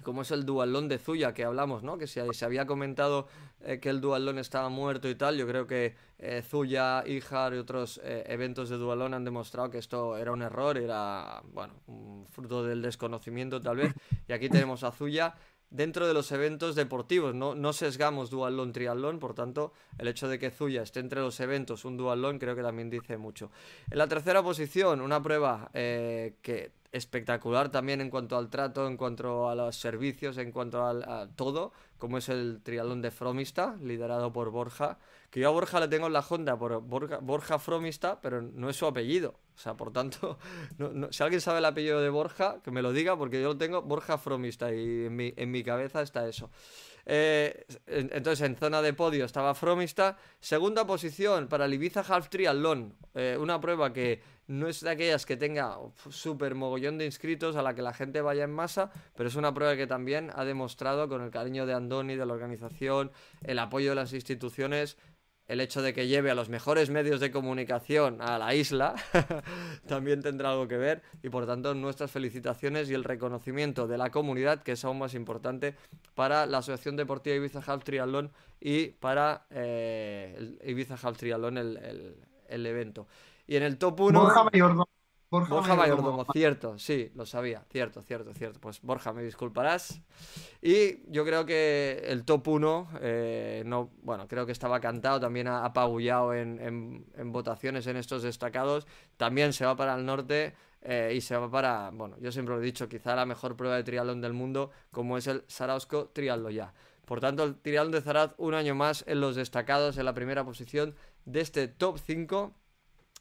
Speaker 1: como es el dualón de Zuya que hablamos, ¿no? Que se, se había comentado eh, que el dualón estaba muerto y tal. Yo creo que eh, Zuya, Ijar y otros eh, eventos de dualón han demostrado que esto era un error, era, bueno, un fruto del desconocimiento tal vez. Y aquí tenemos a Zuya dentro de los eventos deportivos. No, no sesgamos dualón, triatlón, por tanto, el hecho de que Zuya esté entre los eventos, un dualón, creo que también dice mucho. En la tercera posición, una prueba que espectacular también en cuanto al trato, en cuanto a los servicios, en cuanto a todo, como es el triatlón de Fromista, liderado por Borja, que yo a Borja le tengo en la Honda por Borja, Fromista, pero no es su apellido. O sea, por tanto, si alguien sabe el apellido de Borja, que me lo diga, porque yo lo tengo Borja Fromista y en mi, en mi cabeza está eso. Eh, entonces, en zona de podio estaba Fromista. Segunda posición para el Ibiza Half Triathlon. Eh, una prueba que no es de aquellas que tenga súper mogollón de inscritos a la que la gente vaya en masa, pero es una prueba que también ha demostrado con el cariño de Andoni, de la organización, el apoyo de las instituciones, el hecho de que lleve a los mejores medios de comunicación a la isla también tendrá algo que ver y por tanto nuestras felicitaciones y el reconocimiento de la comunidad que es aún más importante para la Asociación Deportiva Ibiza Half Triathlon y para eh, el Ibiza Half Triathlon el, el evento. Y en el top 1.
Speaker 4: Borja Mayordomo.
Speaker 1: Borja, Mayordomo, cierto, sí, lo sabía, cierto, cierto, cierto. Pues Borja, me disculparás. Y yo creo que el top 1, eh, no, bueno, creo que estaba cantado, también ha apagullado en, en, votaciones en estos destacados. También se va para el norte. Eh, y se va para, bueno, yo siempre lo he dicho, quizá la mejor prueba de triatlón del mundo, como es el Sarausco Triatlo ya. Por tanto, el triatlón de Zaraz un año más en los destacados, en la primera posición de este top 5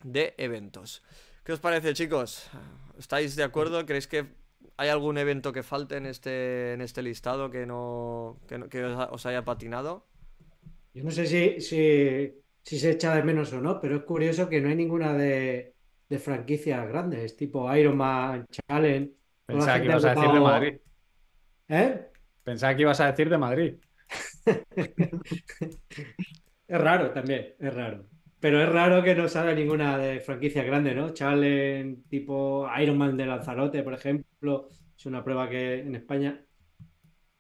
Speaker 1: de eventos. ¿Qué os parece, chicos? ¿Estáis de acuerdo? ¿Creéis que hay algún evento que falte en este, en este listado que no, que, os, haya patinado?
Speaker 5: Yo no sé si, si, se echa de menos o no, pero es curioso que no hay ninguna de, de franquicias grandes, tipo Ironman, Challenge.
Speaker 3: Pensaba que ibas a decir de Madrid.
Speaker 5: ¿Eh?
Speaker 3: Pensaba que ibas a decir de Madrid.
Speaker 5: es raro también, es raro. Pero es raro que no salga ninguna de franquicia grande, ¿no? Challenge, tipo Ironman de Lanzarote, por ejemplo, es una prueba que en España.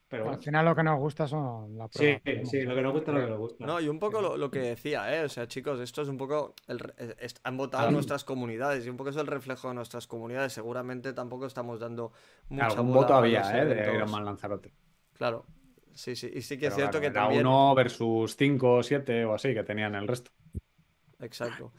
Speaker 8: Pero Al final lo que nos gusta son las pruebas.
Speaker 5: Sí, sí, lo que nos gusta es lo que nos gusta.
Speaker 1: No, y un poco lo, que decía, ¿eh? O sea, chicos, esto es un poco. han votado nuestras comunidades y un poco es el reflejo de nuestras comunidades. Seguramente tampoco estamos dando
Speaker 3: mucha Algún voto había, ¿eh? De Ironman Lanzarote.
Speaker 1: Claro. Sí, sí. Y sí que es cierto que
Speaker 3: era
Speaker 1: también.
Speaker 3: uno versus cinco o siete o así que tenían el resto
Speaker 1: exacto.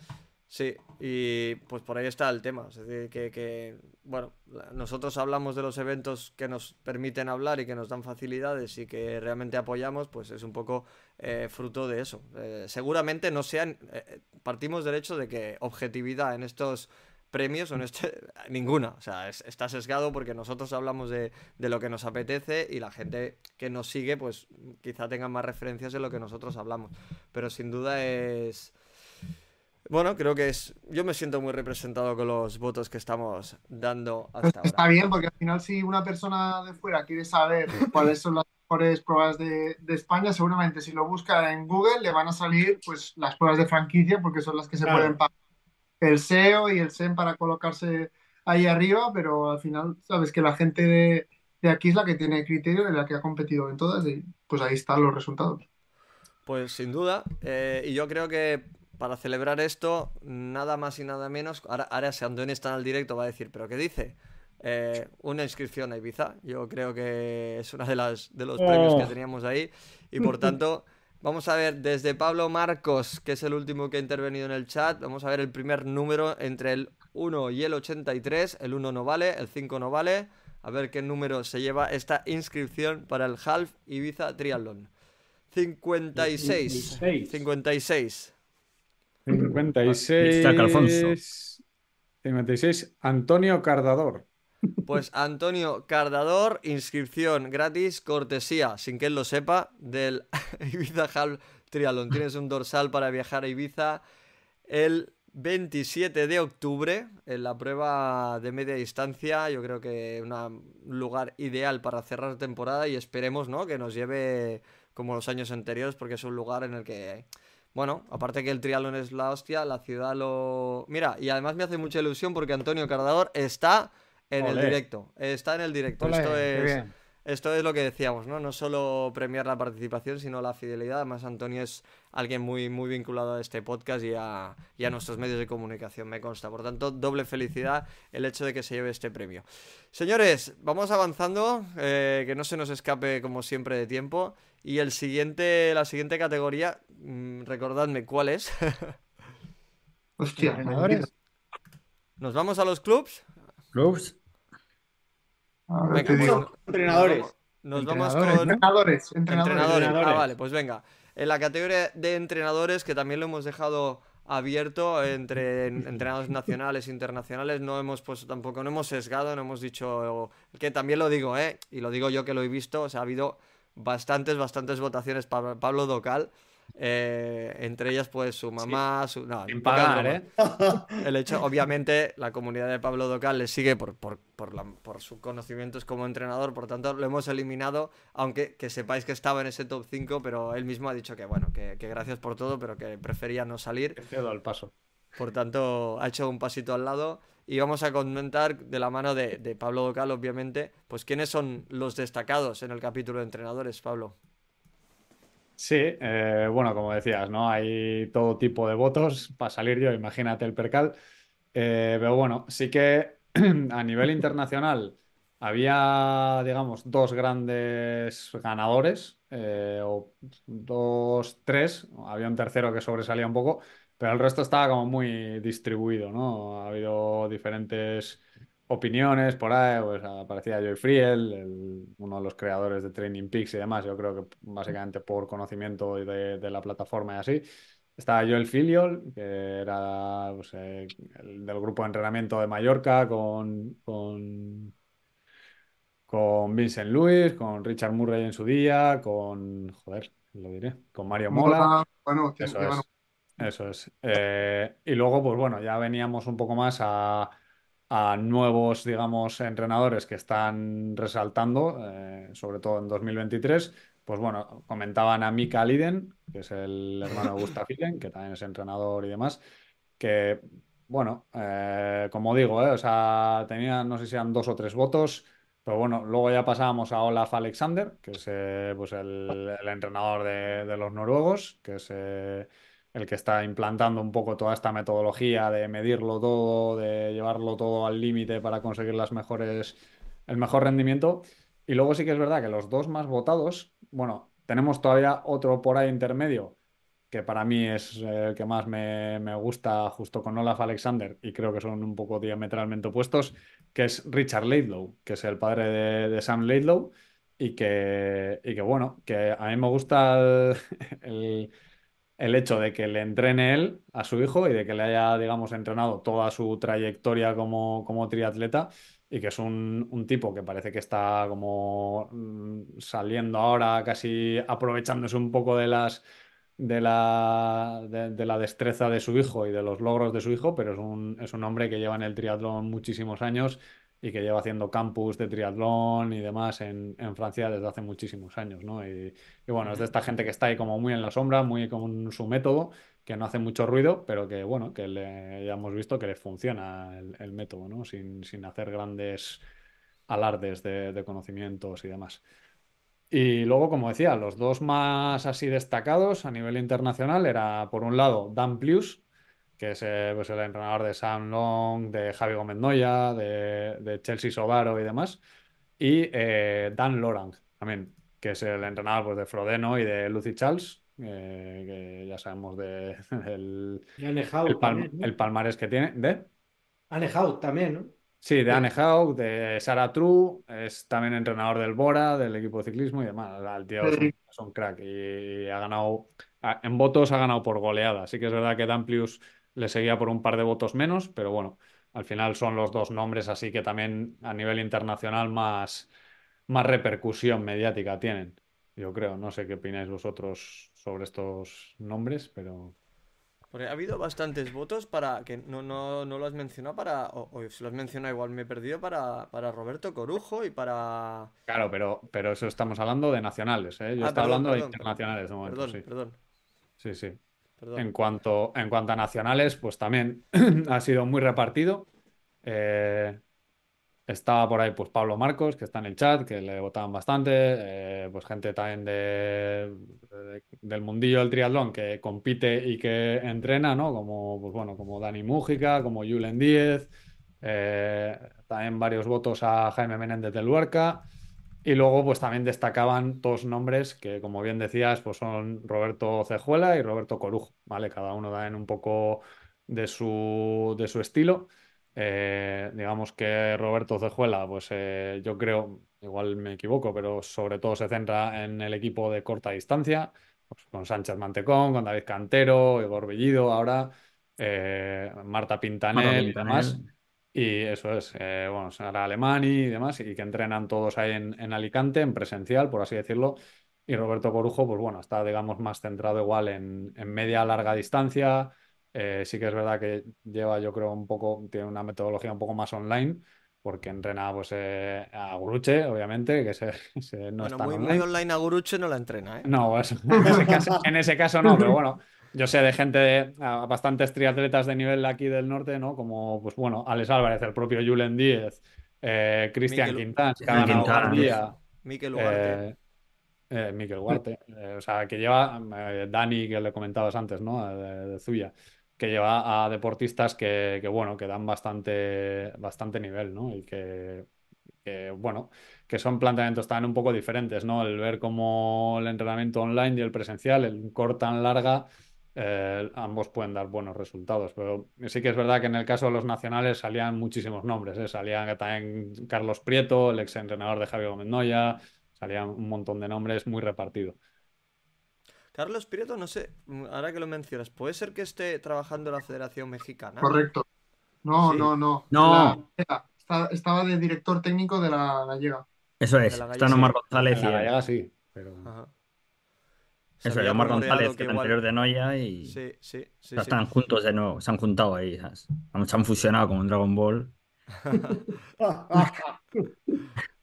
Speaker 1: Sí, y pues por ahí está el tema. Es decir, que, bueno, nosotros hablamos de los eventos que nos permiten hablar y que nos dan facilidades y que realmente apoyamos, pues es un poco eh, fruto de eso. Eh, seguramente no sean, eh, partimos del hecho de que objetividad en estos premios o en este, ninguna. O sea, está sesgado porque nosotros hablamos de, de, lo que nos apetece y la gente que nos sigue, pues quizá tenga más referencias de lo que nosotros hablamos. Pero sin duda es bueno, creo que es. Yo me siento muy representado con los votos que estamos dando hasta
Speaker 4: ahora. Está bien, porque al final, si una persona de fuera quiere saber cuáles son las mejores pruebas de, España, seguramente si lo busca en Google le van a salir pues las pruebas de franquicia, porque son las que se pueden pagar. El SEO y el SEM para colocarse ahí arriba, pero al final, sabes que la gente de, de aquí es la que tiene criterio, de la que ha competido en todas, y pues ahí están los resultados.
Speaker 1: Pues sin duda, eh, y yo creo que para celebrar esto, nada más y nada menos. Ahora, ahora si Andoni está en el directo, va a decir, ¿pero qué dice? Eh, una inscripción a Ibiza. Yo creo que es uno de, las, de los premios que oh. teníamos ahí. Y por tanto, vamos a ver desde Pablo Marcos, que es el último que ha intervenido en el chat. Vamos a ver el primer número entre el 1 y el 83. El 1 no vale, el 5 no vale. A ver qué número se lleva esta inscripción para el Half Ibiza Triathlon. 56. 56.
Speaker 3: 56.
Speaker 7: Alfonso.
Speaker 3: 56. Antonio Cardador.
Speaker 1: Pues Antonio Cardador, inscripción gratis, cortesía, sin que él lo sepa, del Ibiza Half Triathlon. Tienes un dorsal para viajar a Ibiza el 27 de octubre en la prueba de media distancia. Yo creo que un lugar ideal para cerrar temporada y esperemos ¿no? que nos lleve como los años anteriores porque es un lugar en el que, bueno, aparte que el triatlón es la hostia, la ciudad lo... Mira, y además me hace mucha ilusión porque Antonio Cardador está en el directo. Está en el directo. Esto es... Esto es lo que decíamos, ¿no? No solo premiar la participación, sino la fidelidad. Además, Antonio es alguien muy, muy vinculado a este podcast y a, nuestros medios de comunicación, me consta. Por tanto, doble felicidad el hecho de que se lleve este premio. Señores, vamos avanzando, eh, que no se nos escape como siempre de tiempo. Y el siguiente, la siguiente categoría, mm, recordadme cuál es.
Speaker 4: Hostia,
Speaker 1: ¿Nos vamos a los clubs?
Speaker 7: Clubs
Speaker 6: entrenadores.
Speaker 1: Nos vamos
Speaker 4: con entrenadores, entrenadores.
Speaker 1: Ah, vale, pues venga. En la categoría de entrenadores, que también lo hemos dejado abierto entre entrenadores nacionales e internacionales, no hemos pues tampoco no hemos sesgado, no hemos dicho que también lo digo, eh, y lo digo yo que lo he visto, o sea, ha habido bastantes bastantes votaciones para Pablo Docal eh, entre ellas, pues su mamá, su. No,
Speaker 3: pagar, ¿eh?
Speaker 1: El hecho, obviamente, la comunidad de Pablo Docal le sigue por, por, por, la, por sus conocimientos como entrenador, por tanto, lo hemos eliminado, aunque que sepáis que estaba en ese top 5, pero él mismo ha dicho que, bueno, que, gracias por todo, pero que prefería no salir.
Speaker 3: Cedo al paso.
Speaker 1: Por tanto, ha hecho un pasito al lado. Y vamos a comentar de la mano de, Pablo Docal, obviamente, pues quiénes son los destacados en el capítulo de entrenadores, Pablo.
Speaker 3: Sí, eh, bueno, como decías, ¿no? Hay todo tipo de votos para salir yo, imagínate el percal. Eh, pero bueno, sí que a nivel internacional había, digamos, dos grandes ganadores, eh, o dos, tres, había un tercero que sobresalía un poco, pero el resto estaba como muy distribuido, ¿no? Ha habido diferentes opiniones por ahí, pues aparecía Joy Friel, uno de los creadores de Training Peaks y demás, yo creo que básicamente por conocimiento de, la plataforma y así. Estaba Joel Filiol, que era pues, eh, el del grupo de entrenamiento de Mallorca con, con Vincent Lewis, con Richard Murray en su día, con, joder, lo diré, con Mario Mola.
Speaker 4: Bueno,
Speaker 3: eso es. Eso es. Eh, y luego, pues bueno, ya veníamos un poco más a a nuevos, digamos, entrenadores que están resaltando, eh, sobre todo en 2023. Pues bueno, comentaban a Mika Liden, que es el hermano de Gustav Liden, que también es entrenador y demás, que, bueno, eh, como digo, o sea, tenía, no sé si eran dos o tres votos, pero bueno, luego ya pasábamos a Olaf Alexander, que es pues el, entrenador de, los noruegos, que es el que está implantando un poco toda esta metodología de medirlo todo, de llevarlo todo al límite para conseguir las mejores, el mejor rendimiento. Y luego sí que es verdad que los dos más votados, bueno, tenemos todavía otro por ahí intermedio, que para mí es el que más me, gusta justo con Olaf Alexander, y creo que son un poco diametralmente opuestos, que es Richard Laidlow, que es el padre de, Sam Laidlow, y que, y que bueno, que a mí me gusta el el hecho de que le entrene él a su hijo y de que le haya, digamos, entrenado toda su trayectoria como, como triatleta y que es un, tipo que parece que está como mm, saliendo ahora, casi aprovechándose un poco de las de la, de, la destreza de su hijo y de los logros de su hijo, pero es un, es un hombre que lleva en el triatlón muchísimos años y que lleva haciendo campus de triatlón y demás en, Francia desde hace muchísimos años, ¿no? Y, bueno, es de esta gente que está ahí como muy en la sombra, muy con su método, que no hace mucho ruido, pero que bueno, que le, ya hemos visto que le funciona el, método, ¿no? Sin, hacer grandes alardes de, conocimientos y demás. Y luego, como decía, los dos más así destacados a nivel internacional era, por un lado, Dan Plius, que es eh, pues el entrenador de Sam Long, de Javi Gómez Noya, de, Chelsea Sodaro y demás. Y eh, Dan Lorang también, que es el entrenador pues, de Frodeno y de Lucy Charles, eh, que ya sabemos de, el, el, palmarés que tiene. ¿De?
Speaker 5: Anne también, ¿no?
Speaker 3: Sí, de Anne Haug, de Sarah True, es también entrenador del Bora, del equipo de ciclismo y demás. El tío es un, crack y, ha ganado, en votos ha ganado por goleada. Así que es verdad que Dan Plius le seguía por un par de votos menos, pero bueno, al final son los dos nombres, así que también a nivel internacional más, más repercusión mediática tienen, yo creo. No sé qué opináis vosotros sobre estos nombres, pero...
Speaker 1: Porque ha habido bastantes votos para, que no, no, no lo has mencionado para, o, o si lo has mencionado igual me he perdido, para, para Roberto Corujo y para...
Speaker 3: Claro, pero, pero eso estamos hablando de nacionales, ¿eh? Yo
Speaker 1: Ah,
Speaker 3: estaba
Speaker 1: perdón,
Speaker 3: hablando de internacionales de momento,
Speaker 1: Perdón,
Speaker 3: sí.
Speaker 1: perdón,
Speaker 3: Sí, sí.
Speaker 1: perdón.
Speaker 3: En cuanto, en cuanto a nacionales, pues también ha sido muy repartido. Eh, estaba por ahí pues Pablo Marcos, que está en el chat, que le votaban bastante. eh, pues gente también de, de- del mundillo del triatlón que compite y que entrena, ¿no? Como, pues bueno, como Dani Mújica, como Julen Díez. eh, también varios votos a Jaime Menéndez del Luarca. Y luego, pues también destacaban dos nombres que, como bien decías, pues son Roberto Cejuela y Roberto Corujo, ¿vale? Cada uno da en un poco de su, de su estilo. Eh, digamos que Roberto Cejuela, pues eh, yo creo, igual me equivoco, pero sobre todo se centra en el equipo de corta distancia, pues con Sánchez Mantecón, con David Cantero, Igor Bellido, ahora eh, Marta Pintanel
Speaker 7: Marta
Speaker 3: y demás. Y eso es, bueno, Sara Alemani y demás, y que entrenan todos ahí en, en Alicante, en presencial, por así decirlo. Y Roberto Corujo, pues bueno, está, digamos, más centrado igual en, en media larga distancia. Eh, sí que es verdad que lleva, yo creo, un poco, tiene una metodología un poco más online, porque entrena pues eh, a Guruche, obviamente, que se, se- no
Speaker 1: Bueno,
Speaker 3: está
Speaker 1: muy,
Speaker 3: online.
Speaker 1: muy online a Guruche no la entrena, ¿eh?
Speaker 3: No, eso- en ese caso, en ese caso no, pero bueno, yo sé de gente, de, a bastantes triatletas de nivel aquí del norte, ¿no? Como, pues bueno, Alex Álvarez, el propio Julen Díez, eh, Cristian
Speaker 7: Cristian
Speaker 3: ganado
Speaker 7: Quintán.
Speaker 3: Gandía,
Speaker 1: Miquel Ugarte.
Speaker 3: eh, eh, Miquel Huarte, eh, o sea, que lleva, eh, Dani, que le comentabas antes, ¿no? De, de Zuya, que lleva a deportistas que, bueno, que dan bastante, bastante nivel, ¿no? Y que, bueno, que son planteamientos también un poco diferentes, ¿no? El ver cómo el entrenamiento online y el presencial, el corta tan larga, eh, ambos pueden dar buenos resultados, pero sí que es verdad que en el caso de los nacionales salían muchísimos nombres, ¿eh? Salían también Carlos Prieto, el ex entrenador de Javier Gómez Noya, salían un montón de nombres muy repartidos.
Speaker 1: Carlos Prieto, no sé, ahora que lo mencionas, ¿puede ser que esté trabajando en la Federación Mexicana?
Speaker 4: Correcto. No,
Speaker 1: Sí.
Speaker 4: no, no.
Speaker 7: No.
Speaker 4: La. Está- estaba de director técnico de la gallega.
Speaker 7: Eso es.
Speaker 1: Gallega,
Speaker 7: Omar
Speaker 1: sí.
Speaker 7: González
Speaker 3: En
Speaker 7: y
Speaker 3: la
Speaker 7: él.
Speaker 3: gallega sí, pero...
Speaker 1: Ajá.
Speaker 7: Eso es, Omar González, que
Speaker 1: igual-
Speaker 7: anterior de Noya y
Speaker 1: Sí, sí, sí, sí.
Speaker 7: están juntos de nuevo, se han juntado ahí, ¿sabes? Se han fusionado como en Dragon Ball.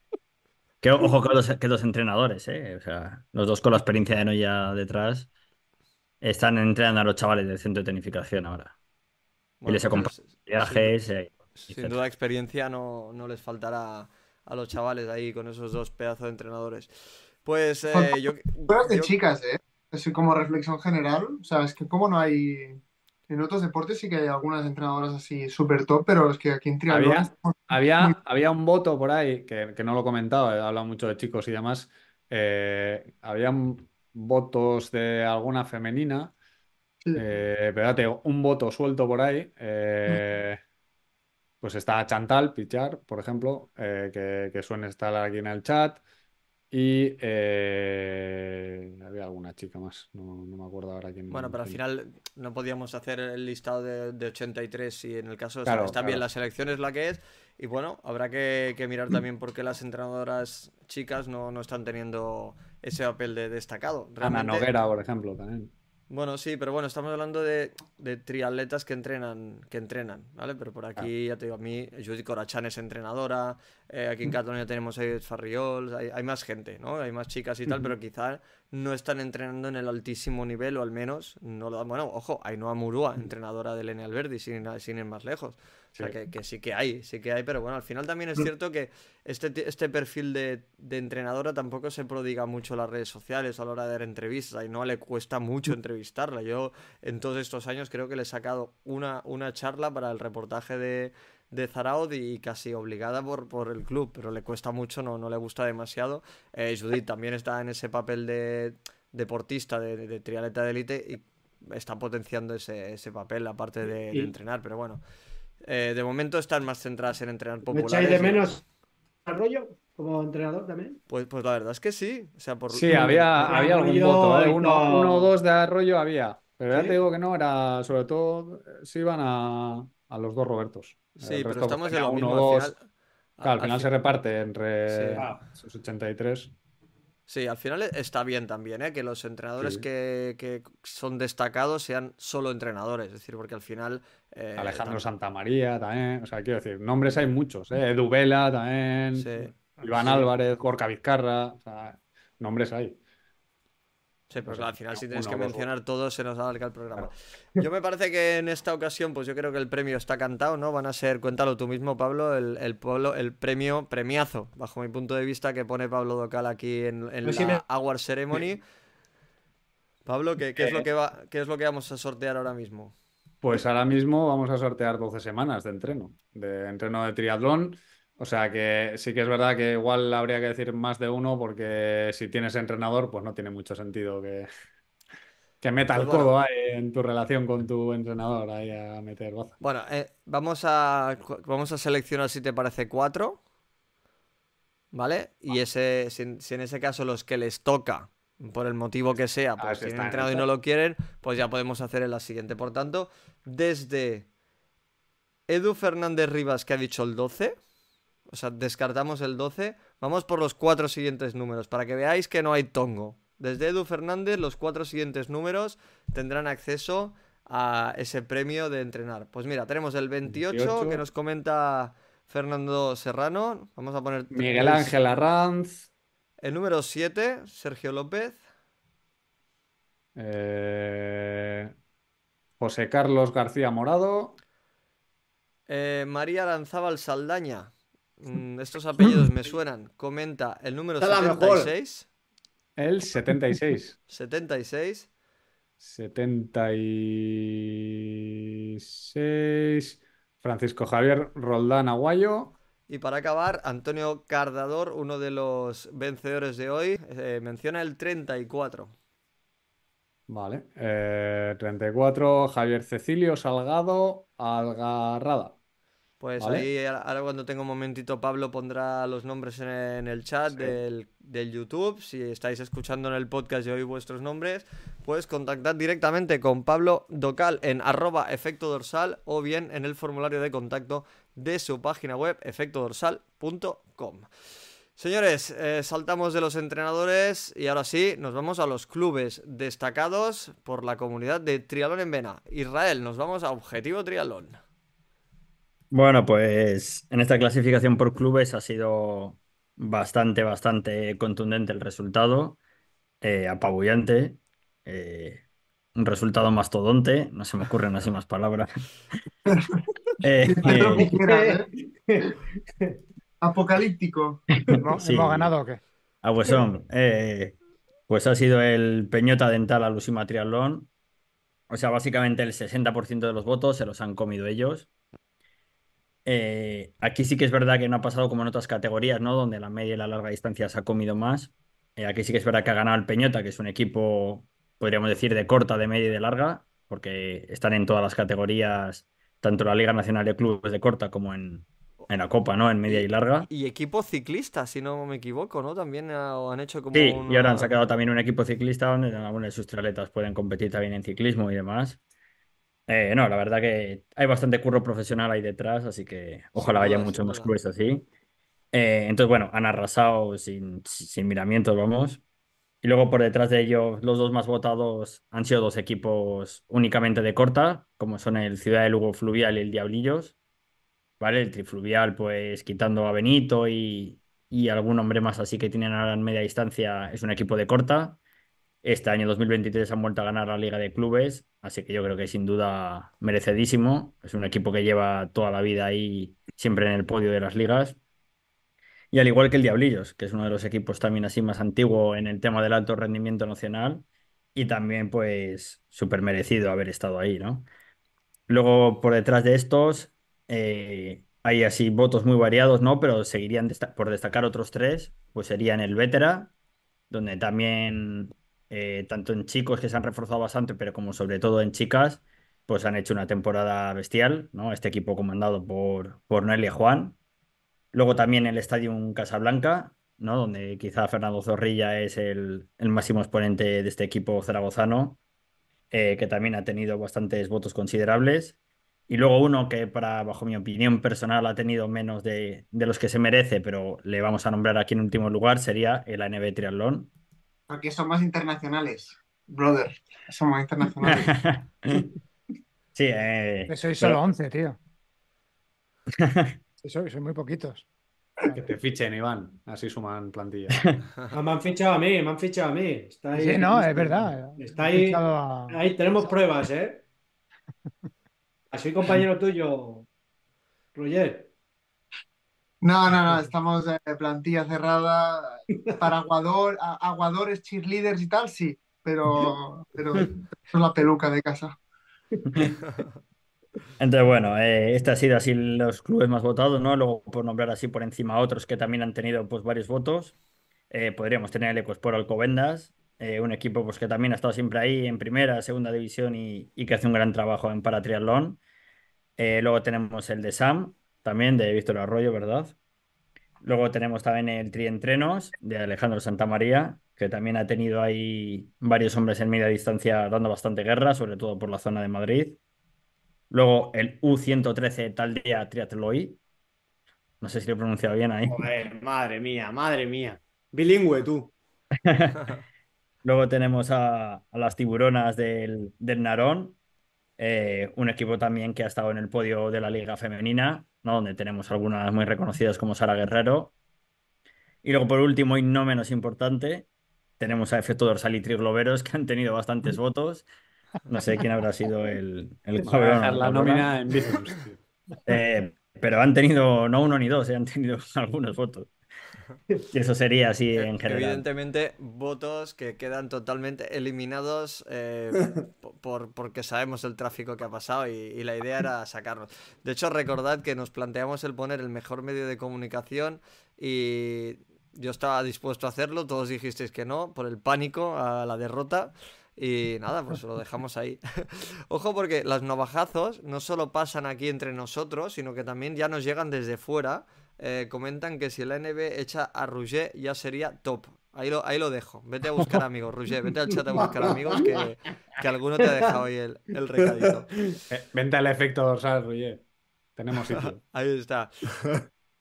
Speaker 7: Que ojo que los, que los entrenadores, ¿eh? O sea, los dos con la experiencia de Noya detrás están entrenando a los chavales del centro de tecnificación ahora.
Speaker 1: Bueno,
Speaker 7: les
Speaker 1: pues
Speaker 7: acompaña
Speaker 1: es-
Speaker 7: Viajes, eh,
Speaker 1: Sin duda experiencia no, no les faltará a los chavales ahí con esos dos pedazos de entrenadores. Pues eh, yo,
Speaker 4: Pero de
Speaker 1: yo-
Speaker 4: chicas, ¿eh? Es como reflexión general. O sea, es que como no hay... En otros deportes sí que hay algunas entrenadoras así súper top, pero es que aquí en triatlón...
Speaker 3: Había, había, había un voto por ahí, que, que no lo comentaba, he hablado mucho de chicos y demás. eh, habían votos de alguna femenina,
Speaker 4: Sí.
Speaker 3: eh, pero un voto suelto por ahí. eh, pues está Chantal Pichar, por ejemplo, que, que suele estar aquí en el chat. Y eh, había alguna chica más, no, no me acuerdo ahora quién.
Speaker 1: Bueno, pero al final no podíamos hacer el listado de, de 83 y en el caso, o sea,
Speaker 3: Claro,
Speaker 1: está bien,
Speaker 3: claro.
Speaker 1: la selección es la que es y bueno, habrá que, que mirar también por qué las entrenadoras chicas no, no están teniendo ese papel de destacado.
Speaker 3: Ana
Speaker 1: Realmente,
Speaker 3: Noguera, por ejemplo, también.
Speaker 1: Bueno, sí, pero bueno, estamos hablando de, de triatletas que entrenan, que entrenan, ¿vale? Pero por aquí, ya te digo, a mí, Judith Corachán es entrenadora, eh, aquí en Cataluña tenemos a Edith Farriols, hay, hay más gente, ¿no? Hay más chicas y tal, pero quizá no están entrenando en el altísimo nivel, o al menos no lo dan. Bueno, ojo, Ainhoa Murúa, entrenadora del N Alberdi, sin, sin ir más lejos. O sea, que, que sí que hay, sí que hay, pero bueno, al final también es cierto que este, este perfil de, de entrenadora tampoco se prodiga mucho en las redes sociales a la hora de dar entrevistas. A no le cuesta mucho entrevistarla. Yo en todos estos años creo que le he sacado una, una charla para el reportaje de, de Zaraud y casi obligada por, por el club, pero le cuesta mucho, no, no le gusta demasiado. Eh, Judith también está en ese papel de deportista, de, de triatleta de élite y está potenciando ese, ese papel, aparte de, de
Speaker 5: Y-
Speaker 1: entrenar, pero bueno. Eh, de momento están más centradas en entrenar
Speaker 5: ¿Me
Speaker 1: populares.
Speaker 5: echáis de menos al rollo como entrenador también?
Speaker 1: Pues, pues la verdad es que sí. O sea, por...
Speaker 3: Sí, había,
Speaker 5: Arroyo
Speaker 3: había algún voto, ¿eh? Uno, uno o dos de Arroyo había. Pero ya te digo que no, era sobre todo eh, se iban a, a los dos Robertos.
Speaker 1: Sí,
Speaker 3: El
Speaker 1: pero
Speaker 3: resto,
Speaker 1: estamos
Speaker 3: pues,
Speaker 1: de lo
Speaker 3: tenía
Speaker 1: mismo.
Speaker 3: uno o
Speaker 1: Al
Speaker 3: dos.
Speaker 1: final,
Speaker 3: Claro, al
Speaker 1: al
Speaker 3: final
Speaker 1: fi-
Speaker 3: se reparte entre
Speaker 1: Sí.
Speaker 3: esos 83.
Speaker 1: Sí, al final está bien también, ¿eh? Que los entrenadores
Speaker 3: Sí.
Speaker 1: que, que son destacados sean solo entrenadores, es decir, porque al final... eh,
Speaker 3: Alejandro
Speaker 1: tam-
Speaker 3: Santamaría también. O sea, quiero decir, nombres hay muchos, ¿eh? Edu Vela también.
Speaker 1: Sí.
Speaker 3: Iván
Speaker 1: Sí.
Speaker 3: Álvarez, Gorka Vizcarra. O sea, nombres hay.
Speaker 1: Sí, pero claro, al final si tienes que mencionar todos se nos alarga el programa. Yo me parece que en esta ocasión, pues yo creo que el premio está cantado, ¿no? Van a ser, cuéntalo tú mismo, Pablo, el, el, pueblo- el premio premiazo, bajo mi punto de vista, que pone Pablo Docal aquí en,
Speaker 4: sí
Speaker 1: la
Speaker 4: me-
Speaker 1: Award Ceremony. Pablo, ¿qué, qué es lo
Speaker 3: Eh.
Speaker 1: que va, qué es lo que vamos a sortear ahora mismo?
Speaker 3: Pues ahora mismo vamos a sortear 12 semanas de entreno, de entreno de triatlón. O sea que sí que es verdad que igual habría que decir más de uno porque si tienes entrenador, pues no tiene mucho sentido que, que meta el
Speaker 1: Pues bueno.
Speaker 3: codo ahí en tu relación con tu entrenador ahí a meter baza.
Speaker 1: Bueno, eh, vamos a vamos a seleccionar si te parece cuatro, ¿vale? Y ese, si en ese caso los que les toca, por el motivo que sea, pues
Speaker 3: ese
Speaker 1: tienen
Speaker 3: está en
Speaker 1: entrenado y no lo quieren, pues ya podemos hacer en la siguiente. Por tanto, desde Edu Fernández Rivas, que ha dicho el 12, o sea, descartamos el 12, vamos por los cuatro siguientes números, para que veáis que no hay tongo. Desde Edu Fernández, los cuatro siguientes números tendrán acceso a ese premio de entrenar. Pues mira, tenemos el 28,
Speaker 3: 28.
Speaker 1: que nos comenta Fernando Serrano. Vamos a poner
Speaker 3: Miguel
Speaker 1: el-
Speaker 3: Ángel Arranz,
Speaker 1: El número 7, Sergio López.
Speaker 3: eh, José Carlos García Morado,
Speaker 1: Eh, María Aranzábal Saldaña. Mm, estos apellidos me suenan. Comenta el número
Speaker 6: Está la mejor.
Speaker 1: 76.
Speaker 3: el 76.
Speaker 1: 76.
Speaker 3: 76. Francisco Javier Roldán Aguayo.
Speaker 1: Y para acabar, Antonio Cardador, uno de los vencedores de hoy, eh, menciona el 34.
Speaker 3: Vale. eh, 34. Javier Cecilio Salgado Algarrada.
Speaker 1: Pues
Speaker 3: Vale.
Speaker 1: ahí, ahora cuando tenga un momentito, Pablo pondrá los nombres en, en el chat del, del YouTube. Si estáis escuchando en el podcast y oís vuestros nombres, pues contactad directamente con Pablo Docal en arroba efecto dorsal o bien en el formulario de contacto de su página web efectodorsal.com. Señores, eh, saltamos de los entrenadores y ahora sí, nos vamos a los clubes destacados por la comunidad de Triatlón en Vena. Israel, nos vamos a Objetivo Triatlón.
Speaker 7: Bueno, pues en esta clasificación por clubes ha sido bastante, bastante contundente el resultado, eh, apabullante, eh, un resultado mastodonte, no se me ocurren así más palabras. Eh.
Speaker 4: Apocalíptico.
Speaker 8: ¿Hemos,
Speaker 7: Sí.
Speaker 8: hemos ganado o qué?
Speaker 7: Ah, pues son. eh, pues ha sido el Peñota Dental Alusima Triatlón. O sea, básicamente el 60% de los votos se los han comido ellos. Eh, aquí sí que es verdad que no ha pasado como en otras categorías, ¿no? Donde la media y la larga distancia se ha comido más. Eh, aquí sí que es verdad que ha ganado el Peñota, que es un equipo, podríamos decir, de corta, de media y de larga, porque están en todas las categorías, tanto en la Liga Nacional de Clubes de corta como en, en la Copa, ¿no? En media y larga.
Speaker 1: Y equipo ciclista, si no me equivoco, ¿no? También ha- han hecho como
Speaker 7: Sí,
Speaker 1: una-
Speaker 7: y ahora han sacado también un equipo ciclista donde algunos de sus triatletas pueden competir también en ciclismo y demás. Eh, no, la verdad que hay bastante curro profesional ahí detrás, así que ojalá
Speaker 1: duda,
Speaker 7: muchos
Speaker 1: sin
Speaker 7: más
Speaker 1: duda.
Speaker 7: clubes así. Eh, entonces, bueno, han arrasado sin, sin miramientos, vamos. Y luego por detrás de ellos, los dos más votados han sido dos equipos únicamente de corta, como son el Ciudad de Lugo Fluvial y el Diablillos. ¿Vale? El Trifluvial, pues quitando a Benito y, y algún hombre más así que tienen ahora en media distancia, es un equipo de corta. Este año 2023 han vuelto a ganar la Liga de Clubes, así que yo creo que sin duda merecidísimo. Es un equipo que lleva toda la vida ahí, siempre en el podio de las ligas. Y al igual que el Diablillos, que es uno de los equipos también así más antiguo en el tema del alto rendimiento nacional y también pues súper merecido haber estado ahí, ¿no? Luego por detrás de estos eh, hay así votos muy variados, ¿no? Pero seguirían por destacar otros tres, pues serían el Vetera, donde también eh, tanto en chicos que se han reforzado bastante, pero como sobre todo en chicas, pues han hecho una temporada bestial, ¿no? Este equipo comandado por, por Noelia Juan. Luego también el Estadio Casablanca, ¿no? Donde quizá Fernando Zorrilla es el, el máximo exponente de este equipo zaragozano, eh, que también ha tenido bastantes votos considerables. Y luego uno que, para, bajo mi opinión personal, ha tenido menos de, de los que se merece, pero le vamos a nombrar aquí en último lugar, sería el ANB Triatlón.
Speaker 4: Porque son más internacionales, brother. Son más internacionales.
Speaker 7: Sí, eh,
Speaker 8: sois
Speaker 7: pero-
Speaker 8: solo 11, tío. Sí, sois, sois muy poquitos.
Speaker 3: Que te fichen, Iván. Así suman plantilla.
Speaker 5: Ah, me han fichado a mí, me han fichado a mí. Está ahí-
Speaker 8: Sí, no, es verdad.
Speaker 5: Está
Speaker 8: He
Speaker 5: ahí,
Speaker 8: a-
Speaker 5: ahí tenemos pruebas, ¿eh? Soy compañero tuyo, Roger.
Speaker 4: No, no, no, estamos de plantilla cerrada para aguador, a- aguadores, cheerleaders y tal, sí, pero, pero la peluca de casa.
Speaker 7: Entonces, bueno, eh, este ha sido así los clubes más votados, ¿no? Luego, por nombrar así por encima otros que también han tenido pues varios votos, eh, podríamos tener el Ecosport Alcobendas, eh, un equipo pues que también ha estado siempre ahí en primera, segunda división y, y que hace un gran trabajo en paratriatlón. Luego tenemos el de SAM, también de Víctor Arroyo, ¿verdad? Luego tenemos también el Trientrenos de Alejandro Santamaría, que también ha tenido ahí varios hombres en media distancia dando bastante guerra, sobre todo por la zona de Madrid. Luego el U113 Taldea Triatloi. No sé si lo he pronunciado bien ahí.
Speaker 6: Joder, madre mía, madre mía. Bilingüe tú.
Speaker 7: Luego tenemos a, a las tiburonas del, del Narón, eh, un equipo también que ha estado en el podio de la Liga Femenina, ¿no? donde tenemos algunas muy reconocidas como Sara Guerrero. Y luego, por último, y no menos importante, tenemos a Efecto Dorsal y Trigloberos, que han tenido bastantes votos. No sé quién habrá sido el, el
Speaker 3: Voy a dejar la nómina en.
Speaker 7: Eh, pero han tenido no uno ni dos, eh, han tenido algunos votos. Eso sería así en general.
Speaker 1: Evidentemente, votos que quedan totalmente eliminados eh, po- por, porque sabemos el tráfico que ha pasado y, y la idea era sacarlos. De hecho, recordad que nos planteamos el poner el mejor medio de comunicación y yo estaba dispuesto a hacerlo, todos dijisteis que no, por el pánico a la derrota. Y nada, pues lo dejamos ahí. Ojo porque las navajazos no solo pasan aquí entre nosotros, sino que también ya nos llegan desde fuera. Eh, comentan que si la NB echa a Rouget ya sería top. Ahí lo, ahí lo dejo. Vete a buscar amigos, Rouget. Vete al chat a buscar amigos que, que alguno te ha dejado ahí el, el recadito.
Speaker 3: Eh, vente al efecto dorsal, Roger. Tenemos sitio.
Speaker 1: Ahí está.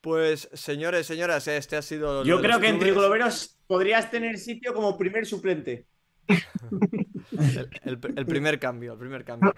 Speaker 1: Pues señores, señoras, este ha sido...
Speaker 6: Yo creo que en
Speaker 1: clubes.
Speaker 6: Trigloberos podrías tener sitio como primer suplente.
Speaker 1: El, el- el primer cambio, el primer cambio.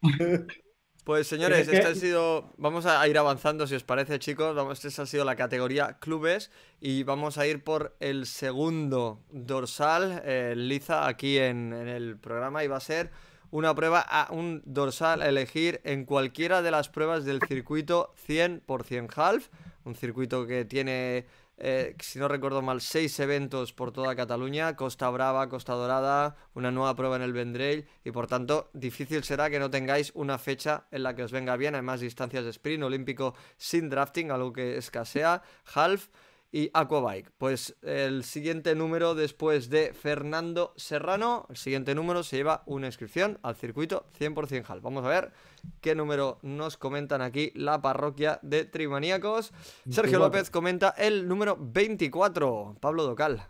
Speaker 1: Pues señores, este ha sido. Vamos a ir avanzando, si os parece, chicos. Vamos, esta ha sido la categoría clubes. Y vamos a ir por el segundo dorsal, eh, liza, aquí en, en el programa. Y va a ser una prueba a un dorsal a elegir en cualquiera de las pruebas del circuito 100% half. Un circuito que tiene eh, si no recuerdo mal, seis eventos por toda Cataluña, Costa Brava, Costa Dorada, una nueva prueba en el Vendrell y por tanto difícil será que no tengáis una fecha en la que os venga bien, además distancias de sprint, olímpico sin drafting, algo que escasea, half y aquabike. Pues el siguiente número después de Fernando Serrano, el siguiente número se lleva una inscripción al circuito 100% half. Vamos a ver qué número nos comentan aquí la parroquia de Trimaníacos. Sergio
Speaker 3: 24.
Speaker 1: López comenta el número 24, Pablo Docal.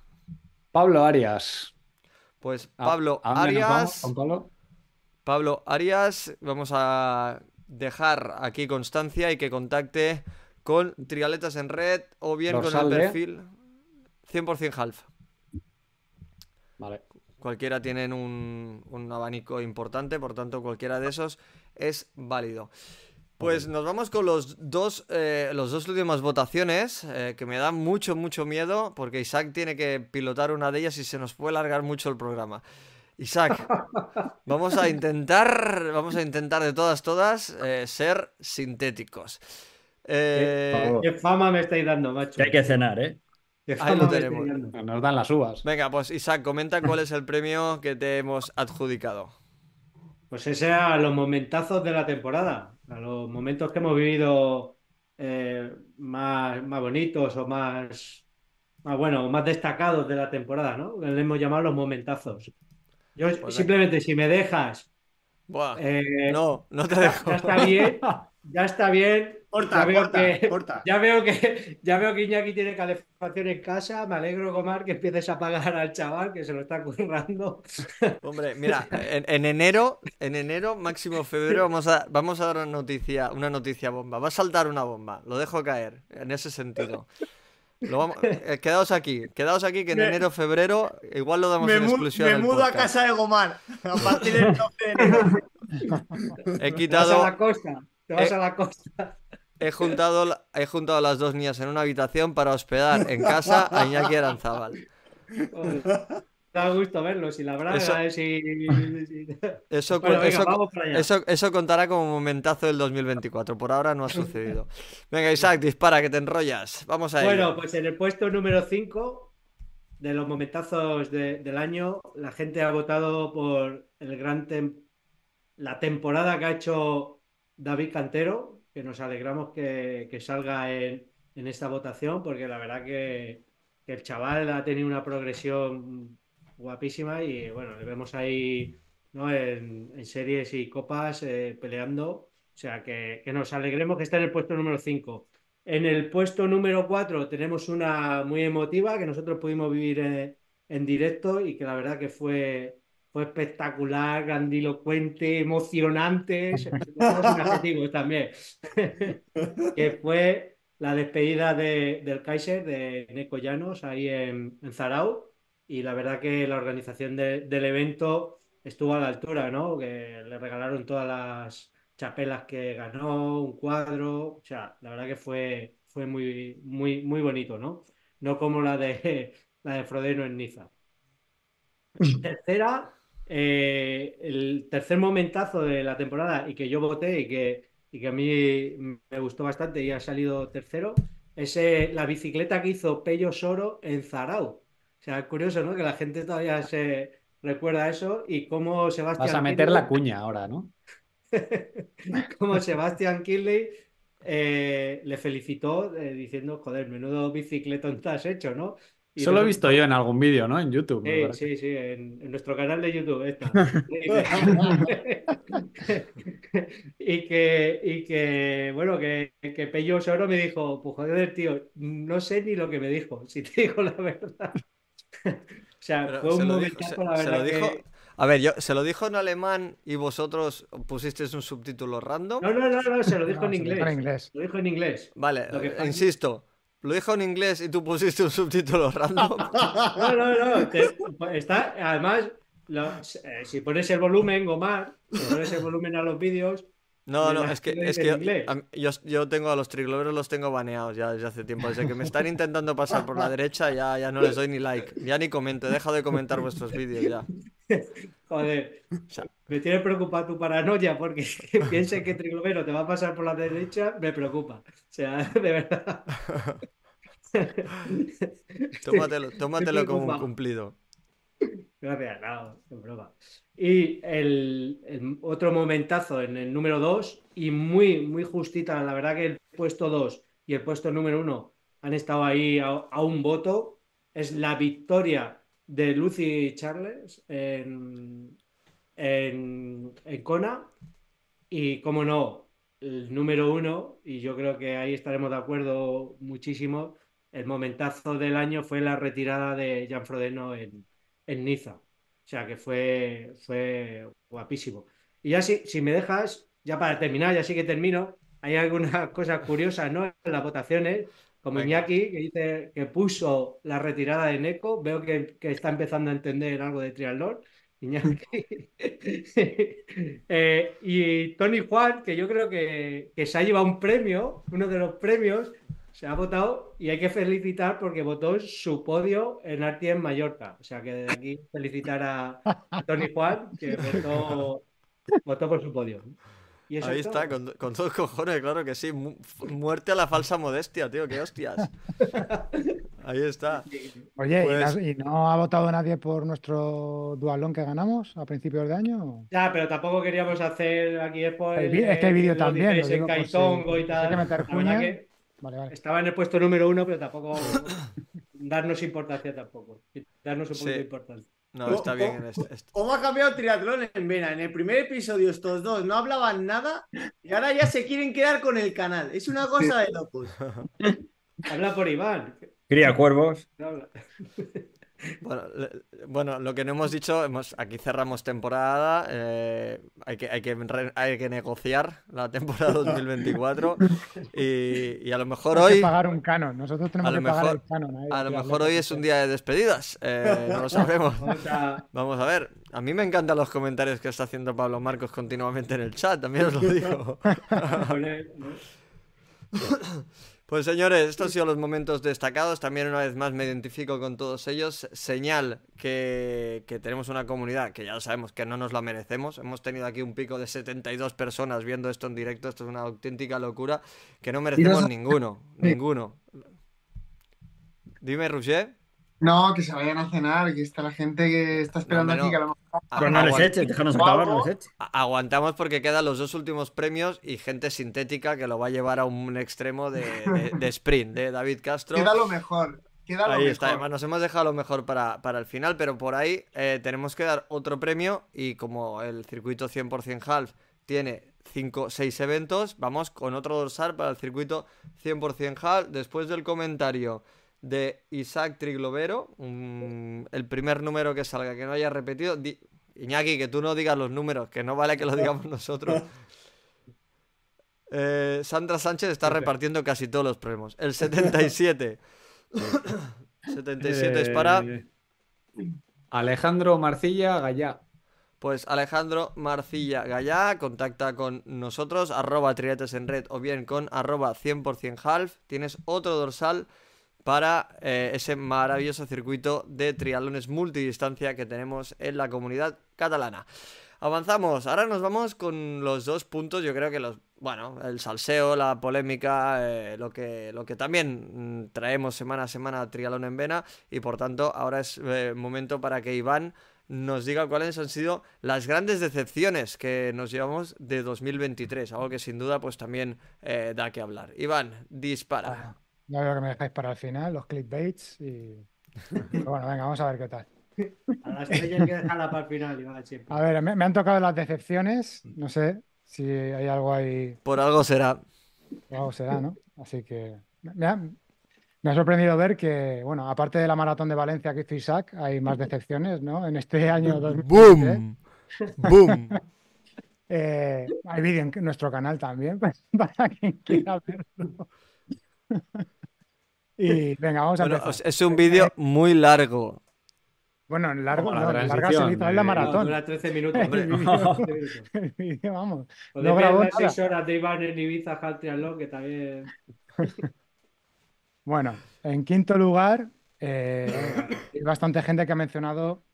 Speaker 3: Pablo Arias.
Speaker 1: Pues
Speaker 3: ¿A-
Speaker 1: Pablo
Speaker 3: a
Speaker 1: Arias.
Speaker 3: vamos, Juan Pablo?
Speaker 1: Pablo Arias, vamos a dejar aquí constancia y que contacte con Trialetas en Red o bien con el perfil 100% half.
Speaker 3: Vale.
Speaker 1: Cualquiera tienen un, un abanico importante, por tanto cualquiera de esos es válido. Pues nos vamos con los dos, eh, los dos últimas votaciones, eh, que me dan mucho, mucho miedo, porque Isaac tiene que pilotar una de ellas y se nos puede alargar mucho el programa. Isaac, vamos a intentar, vamos a intentar de todas, todas, eh, ser sintéticos. Eh.
Speaker 5: Qué fama me estáis dando, macho.
Speaker 7: Que hay que cenar, ¿eh?
Speaker 5: Qué
Speaker 1: Ahí
Speaker 5: fama
Speaker 1: lo
Speaker 5: me estáis
Speaker 1: tenemos.
Speaker 5: dando.
Speaker 3: Nos dan las uvas.
Speaker 1: venga, pues Isaac, comenta cuál es el premio que te hemos adjudicado.
Speaker 5: Pues ese a los momentazos de la temporada, a los momentos que hemos vivido eh, más, más bonitos o más, más bueno, más destacados de la temporada, ¿no? Le hemos llamado los momentazos. Yo
Speaker 1: Pues
Speaker 5: simplemente, si me dejas,
Speaker 1: Buah,
Speaker 5: eh,
Speaker 1: no, no te
Speaker 5: ya,
Speaker 1: dejo.
Speaker 5: ya está bien, ya está bien.
Speaker 6: Corta,
Speaker 5: ya veo
Speaker 6: corta,
Speaker 5: que,
Speaker 6: corta.
Speaker 5: Ya veo que, ya veo que Iñaki tiene calefacción en casa. Me alegro, Gomar, que empieces a pagar al chaval que se lo está currando.
Speaker 1: Hombre, mira, en, en enero, en enero, máximo febrero, vamos a, vamos a dar una noticia, una noticia bomba. Va a saltar una bomba, lo dejo caer, en ese sentido. Lo vamos- eh, quedaos aquí, quedaos aquí que en
Speaker 6: Me-
Speaker 1: enero, febrero, igual lo damos en exclusiva
Speaker 6: me mudo a casa de Gomar a partir del 12 de enero.
Speaker 1: He
Speaker 5: Te vas a
Speaker 1: quitado,
Speaker 5: la costa. Te vas
Speaker 1: Eh,
Speaker 5: a la costa.
Speaker 1: He juntado, he juntado a las dos niñas en una habitación para hospedar en casa a Iñaki Aranzábal.
Speaker 5: Joder. Da gusto verlo. Si la braga,
Speaker 1: Eso-
Speaker 5: eh, si-
Speaker 1: Eso,
Speaker 5: Bueno, venga,
Speaker 1: eso, eso, eso contará como momentazo del 2024. Por ahora no ha sucedido. Venga, Isaac, dispara, que te enrollas. Vamos a ello.
Speaker 5: Bueno, pues en el puesto número 5 de los momentazos de- del año, la gente ha votado por el gran tem- la temporada que ha hecho David Cantero, que nos alegramos que, que salga en, en esta votación, porque la verdad que, el chaval ha tenido una progresión guapísima y bueno, le vemos ahí ¿no? en, en series y copas eh, peleando. O sea, que, que nos alegremos que esté en el puesto número 5. En el puesto número 4 tenemos una muy emotiva que nosotros pudimos vivir en, en directo y que la verdad que fue, fue espectacular, grandilocuente, emocionante, adjetivos también, que fue la despedida de- del Kaiser de Neko Llanos ahí en, en Zarau y la verdad que la organización de- del evento estuvo a la altura, ¿no? Que le regalaron todas las chapelas que ganó, un cuadro, o sea, la verdad que fue, fue muy, muy, muy bonito, ¿no? No como la de la de Frodeno en Niza. Tercera, eh, el tercer momentazo de la temporada y que yo voté y que, y que a mí me gustó bastante y ha salido tercero, es eh, la bicicleta que hizo Pello Soro en Zarau. O sea, es curioso, ¿no? Que la gente todavía se recuerda eso y cómo Sebastián
Speaker 3: Vas a meter la cuña ahora, ¿no?
Speaker 5: como Sebastian Kinley eh, le felicitó eh, diciendo, joder, menudo bicicletón te has hecho, ¿no? Y
Speaker 3: Eso lo he visto yo en algún vídeo, ¿no? En YouTube.
Speaker 5: Sí, sí, sí, en, en nuestro canal de YouTube está. Y que, y que, bueno, que, que Pello Soro me dijo, pues joder, tío, no sé ni lo que me dijo, si te digo la verdad. O sea,
Speaker 1: Pero
Speaker 5: fue
Speaker 1: se
Speaker 5: un
Speaker 1: lo dijo-
Speaker 5: momentazo,
Speaker 1: se-
Speaker 5: la
Speaker 1: se lo
Speaker 5: verdad
Speaker 1: dijo-
Speaker 5: que...
Speaker 1: A ver, yo, se lo dijo en alemán y vosotros pusisteis un subtítulo random.
Speaker 5: No, no, no, no, se lo dijo
Speaker 8: No,
Speaker 5: en
Speaker 8: se
Speaker 5: inglés.
Speaker 8: en inglés.
Speaker 5: Lo dijo en inglés.
Speaker 1: Vale,
Speaker 5: Lo que pasa-
Speaker 1: insisto, lo dijo en inglés y tú pusiste un subtítulo random.
Speaker 5: No, no, no. está, además, eh, si pones el volumen, Gomar, si pones el volumen a los vídeos,
Speaker 1: No, no, es que, es que yo, yo, yo tengo a los trigloveros los tengo baneados ya desde hace tiempo. Desde que me están intentando pasar por la derecha ya, ya no les doy ni like. Ya ni comento, he dejado de comentar vuestros vídeos ya.
Speaker 5: joder,
Speaker 1: sea-
Speaker 5: me tiene preocupada tu paranoia porque que piense que Triglovero te va a pasar por la derecha, me preocupa. O sea, de verdad.
Speaker 1: Tómatelo, tómatelo como un cumplido.
Speaker 5: Gracias, no, es broma. Y el, otro momentazo en el número 2 y muy, muy justita, la verdad que el puesto 2 y el puesto número 1 han estado ahí a, un voto, es la victoria de Lucy Charles en, en, en Kona y, como no, el número 1, y yo creo que ahí estaremos de acuerdo muchísimo, el momentazo del año fue la retirada de Jan Frodeno en, en Niza. O sea que fue, fue guapísimo. Y ya si, si me dejas, ya para terminar, ya sí que termino, hay algunas cosas curiosas, ¿no? En las votaciones, como
Speaker 1: Venga.
Speaker 5: Iñaki, que dice que puso la retirada de Neko, veo que, que está empezando a entender algo de triatlón. Iñaki. Eh, y Tony Juan, que yo creo que, que se ha llevado un premio, uno de los premios, se ha votado y hay que felicitar porque votó su podio en Arti en Mallorca. O sea que de aquí felicitar a, a Tony Juan que votó, votó por su podio. Y eso
Speaker 1: Ahí
Speaker 5: es
Speaker 1: está, con, con todos cojones, claro que sí. Mu- Muerte a la falsa modestia, tío, qué hostias. Ahí está.
Speaker 8: Oye, ¿y
Speaker 1: Pues-
Speaker 8: ¿y, no ha votado nadie por nuestro dualón que ganamos a principios de año?
Speaker 5: Ya, pero tampoco queríamos hacer aquí después.
Speaker 8: El es que el vídeo también, lo digo
Speaker 5: y
Speaker 8: si hay
Speaker 5: tal.
Speaker 8: que meter
Speaker 5: La verdad
Speaker 8: cuña.
Speaker 5: Que
Speaker 8: Vale, vale.
Speaker 5: estaba en el puesto número uno, pero tampoco darnos importancia tampoco. Darnos un
Speaker 1: Sí.
Speaker 5: de importancia.
Speaker 1: No, está bien. en este- este-
Speaker 6: ¿Cómo ha cambiado triatlón en Vena? En el primer episodio estos dos no hablaban nada y ahora ya se quieren quedar con el canal. Es una cosa de locos.
Speaker 5: Habla por Iván.
Speaker 7: Cría cuervos.
Speaker 5: No habla.
Speaker 1: Bueno, le- bueno, lo que no hemos dicho, hemos, aquí cerramos temporada, eh, hay que, hay, que, re- hay que negociar la temporada 2024 y, y a lo mejor
Speaker 8: Hay que
Speaker 1: hoy,
Speaker 8: pagar un canon. Nosotros tenemos que pagar el canon.
Speaker 1: a lo mejor hoy es un día de despedidas, eh, no lo sabemos.
Speaker 5: Vamos a-
Speaker 1: Vamos a ver, a mí me encantan los comentarios que está haciendo Pablo Marcos continuamente en el chat, también os lo digo. Pues señores, estos han sido los momentos destacados. También una vez más me identifico con todos ellos. Señal que, que tenemos una comunidad que ya lo sabemos que no nos la merecemos. Hemos tenido aquí un pico de 72 personas viendo esto en directo. Esto es una auténtica locura que no merecemos
Speaker 4: no-
Speaker 1: ninguno. Ninguno. Dime, Roger.
Speaker 4: No, que se vayan a cenar, que está la gente que está esperando aquí,
Speaker 1: no.
Speaker 4: que a lo mejor
Speaker 7: Pero no les eches, déjanos acabar, no
Speaker 4: guau.
Speaker 7: les eches.
Speaker 1: a- aguantamos porque quedan los dos últimos premios y gente sintética que lo va a llevar a un extremo de, de- de sprint, de David Castro.
Speaker 4: queda lo mejor. Queda lo
Speaker 1: Ahí
Speaker 4: mejor.
Speaker 1: está, además nos hemos dejado lo mejor para, para el final, pero por ahí eh, tenemos que dar otro premio y como el circuito 100% half tiene 5 6 eventos, vamos con otro dorsal para el circuito 100% half. Después del comentario de Isaac Triglovero, un- el primer número que salga que no haya repetido, di- Iñaki, que tú no digas los números, que no vale que lo digamos nosotros. Eh, Sandra Sánchez está repartiendo casi todos los premios. El 77. 77 es para.
Speaker 3: Eh, Alejandro Marcilla Gallá.
Speaker 1: Pues Alejandro Marcilla Gallá, contacta con nosotros, arroba triates en red o bien con arroba 100% half. Tienes otro dorsal para eh, ese maravilloso circuito de triatlones multidistancia que tenemos en la comunidad catalana. Avanzamos, ahora nos vamos con los dos puntos, yo creo que los, bueno, el salseo, la polémica, eh, lo, que, lo que también mm, traemos semana a semana a Triatlón en Vena y por tanto ahora es eh, momento para que Iván nos diga cuáles han sido las grandes decepciones que nos llevamos de 2023, algo que sin duda pues también da que hablar. Iván, dispara.
Speaker 8: Ya veo que me dejáis para el final, los clickbaits. Y... Pero bueno, venga, vamos a ver qué tal.
Speaker 5: A la estrella hay que dejarla para el final, Iván, siempre.
Speaker 8: A ver, me, me han tocado las decepciones. No sé si hay algo ahí.
Speaker 1: Por algo será.
Speaker 8: Algo será, ¿no? Así que me ha, me ha sorprendido ver que, bueno, aparte de la maratón de Valencia que hizo Isaac, hay más decepciones, ¿no? En este año 2023.
Speaker 1: ¡Boom! ¡Boom!
Speaker 8: Eh, hay vídeo en nuestro canal también, para quien quiera verlo. Y venga, vamos a
Speaker 1: Bueno,
Speaker 8: empezar.
Speaker 1: es un vídeo muy largo.
Speaker 8: Bueno, largo,
Speaker 3: la
Speaker 8: no, larga se hizo en la
Speaker 5: No,
Speaker 8: maratón.
Speaker 5: dura 13 minutos.
Speaker 8: El vídeo,
Speaker 5: 13 minutos.
Speaker 8: el vídeo, vamos.
Speaker 5: Podéis
Speaker 8: No grabó
Speaker 5: las
Speaker 8: nada.
Speaker 5: 6 horas de Iván en Ibiza Half Triathlon, que también.
Speaker 8: Bueno, en quinto lugar, eh, hay bastante gente que ha mencionado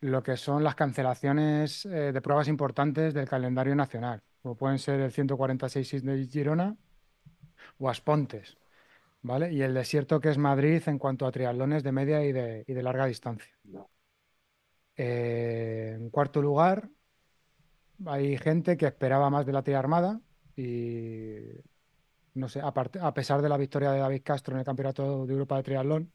Speaker 8: lo que son las cancelaciones eh, de pruebas importantes del calendario nacional, como pueden ser el 146 de Girona o Aspontes, ¿vale? Y el desierto que es Madrid en cuanto a triatlones de media y de, y de larga distancia. Eh, en cuarto lugar, hay gente que esperaba más de la tira armada y no sé, aparte- a pesar de la victoria de David Castro en el Campeonato de Europa de Triatlón.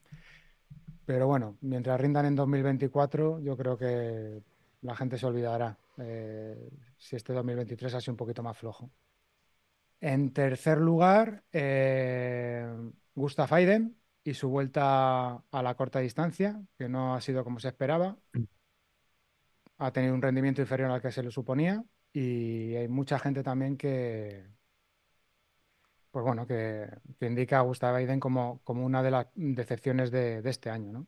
Speaker 8: Pero bueno, mientras rindan en 2024, yo creo que la gente se olvidará eh, si este 2023 ha sido un poquito más flojo. En tercer lugar, eh, Gustav Aiden y su vuelta a la corta distancia, que no ha sido como se esperaba. Ha tenido un rendimiento inferior al que se le suponía y hay mucha gente también que, pues bueno, que, que indica a Gustav Aiden como, como una de las decepciones de, de este año, ¿no?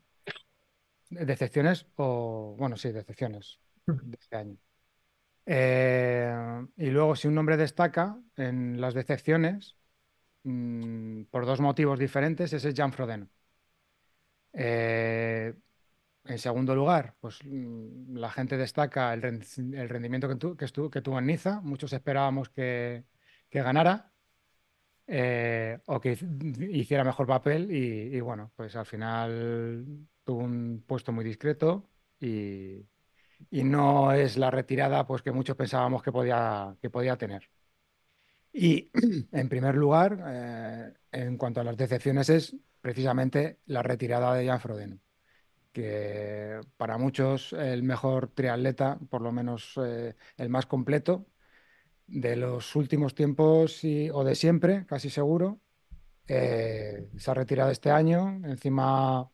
Speaker 8: Decepciones o, bueno, sí, decepciones de este año. Eh, y luego, si un nombre destaca en las decepciones, mm, por dos motivos diferentes, ese es Jan Frodeno. Eh, en segundo lugar, pues mm, la gente destaca el, ren- el rendimiento que, tu- que tuvo en Niza. Muchos esperábamos que, que ganara eh, o que hic- hiciera mejor papel y bueno, pues al final tuvo un puesto muy discreto y, y no es la retirada pues que muchos pensábamos que podía, que podía tener. Y en primer lugar, eh, en cuanto a las decepciones, es precisamente la retirada de Jan Frodeno, que para muchos el mejor triatleta, por lo menos eh, el más completo de los últimos tiempos o de siempre, casi seguro. Eh, se ha retirado este año, encima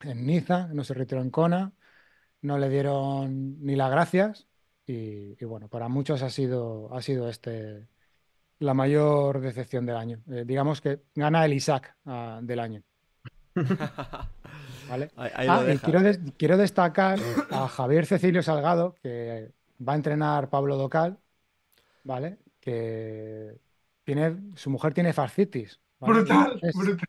Speaker 8: en Niza, no se retiró en Kona, no le dieron ni las gracias y, y bueno, para muchos ha sido, ha sido este la mayor decepción del año. Eh, digamos que gana el Isaac ah, del año. ¿Vale?
Speaker 1: Ahí, ahí
Speaker 8: Ah, y quiero, quiero destacar a Javier Cecilio Salgado, que va a entrenar Pablo Docal, ¿vale? Que tiene, su mujer tiene fascitis. ¿vale?
Speaker 4: Brutal,
Speaker 8: Es-
Speaker 4: brutal.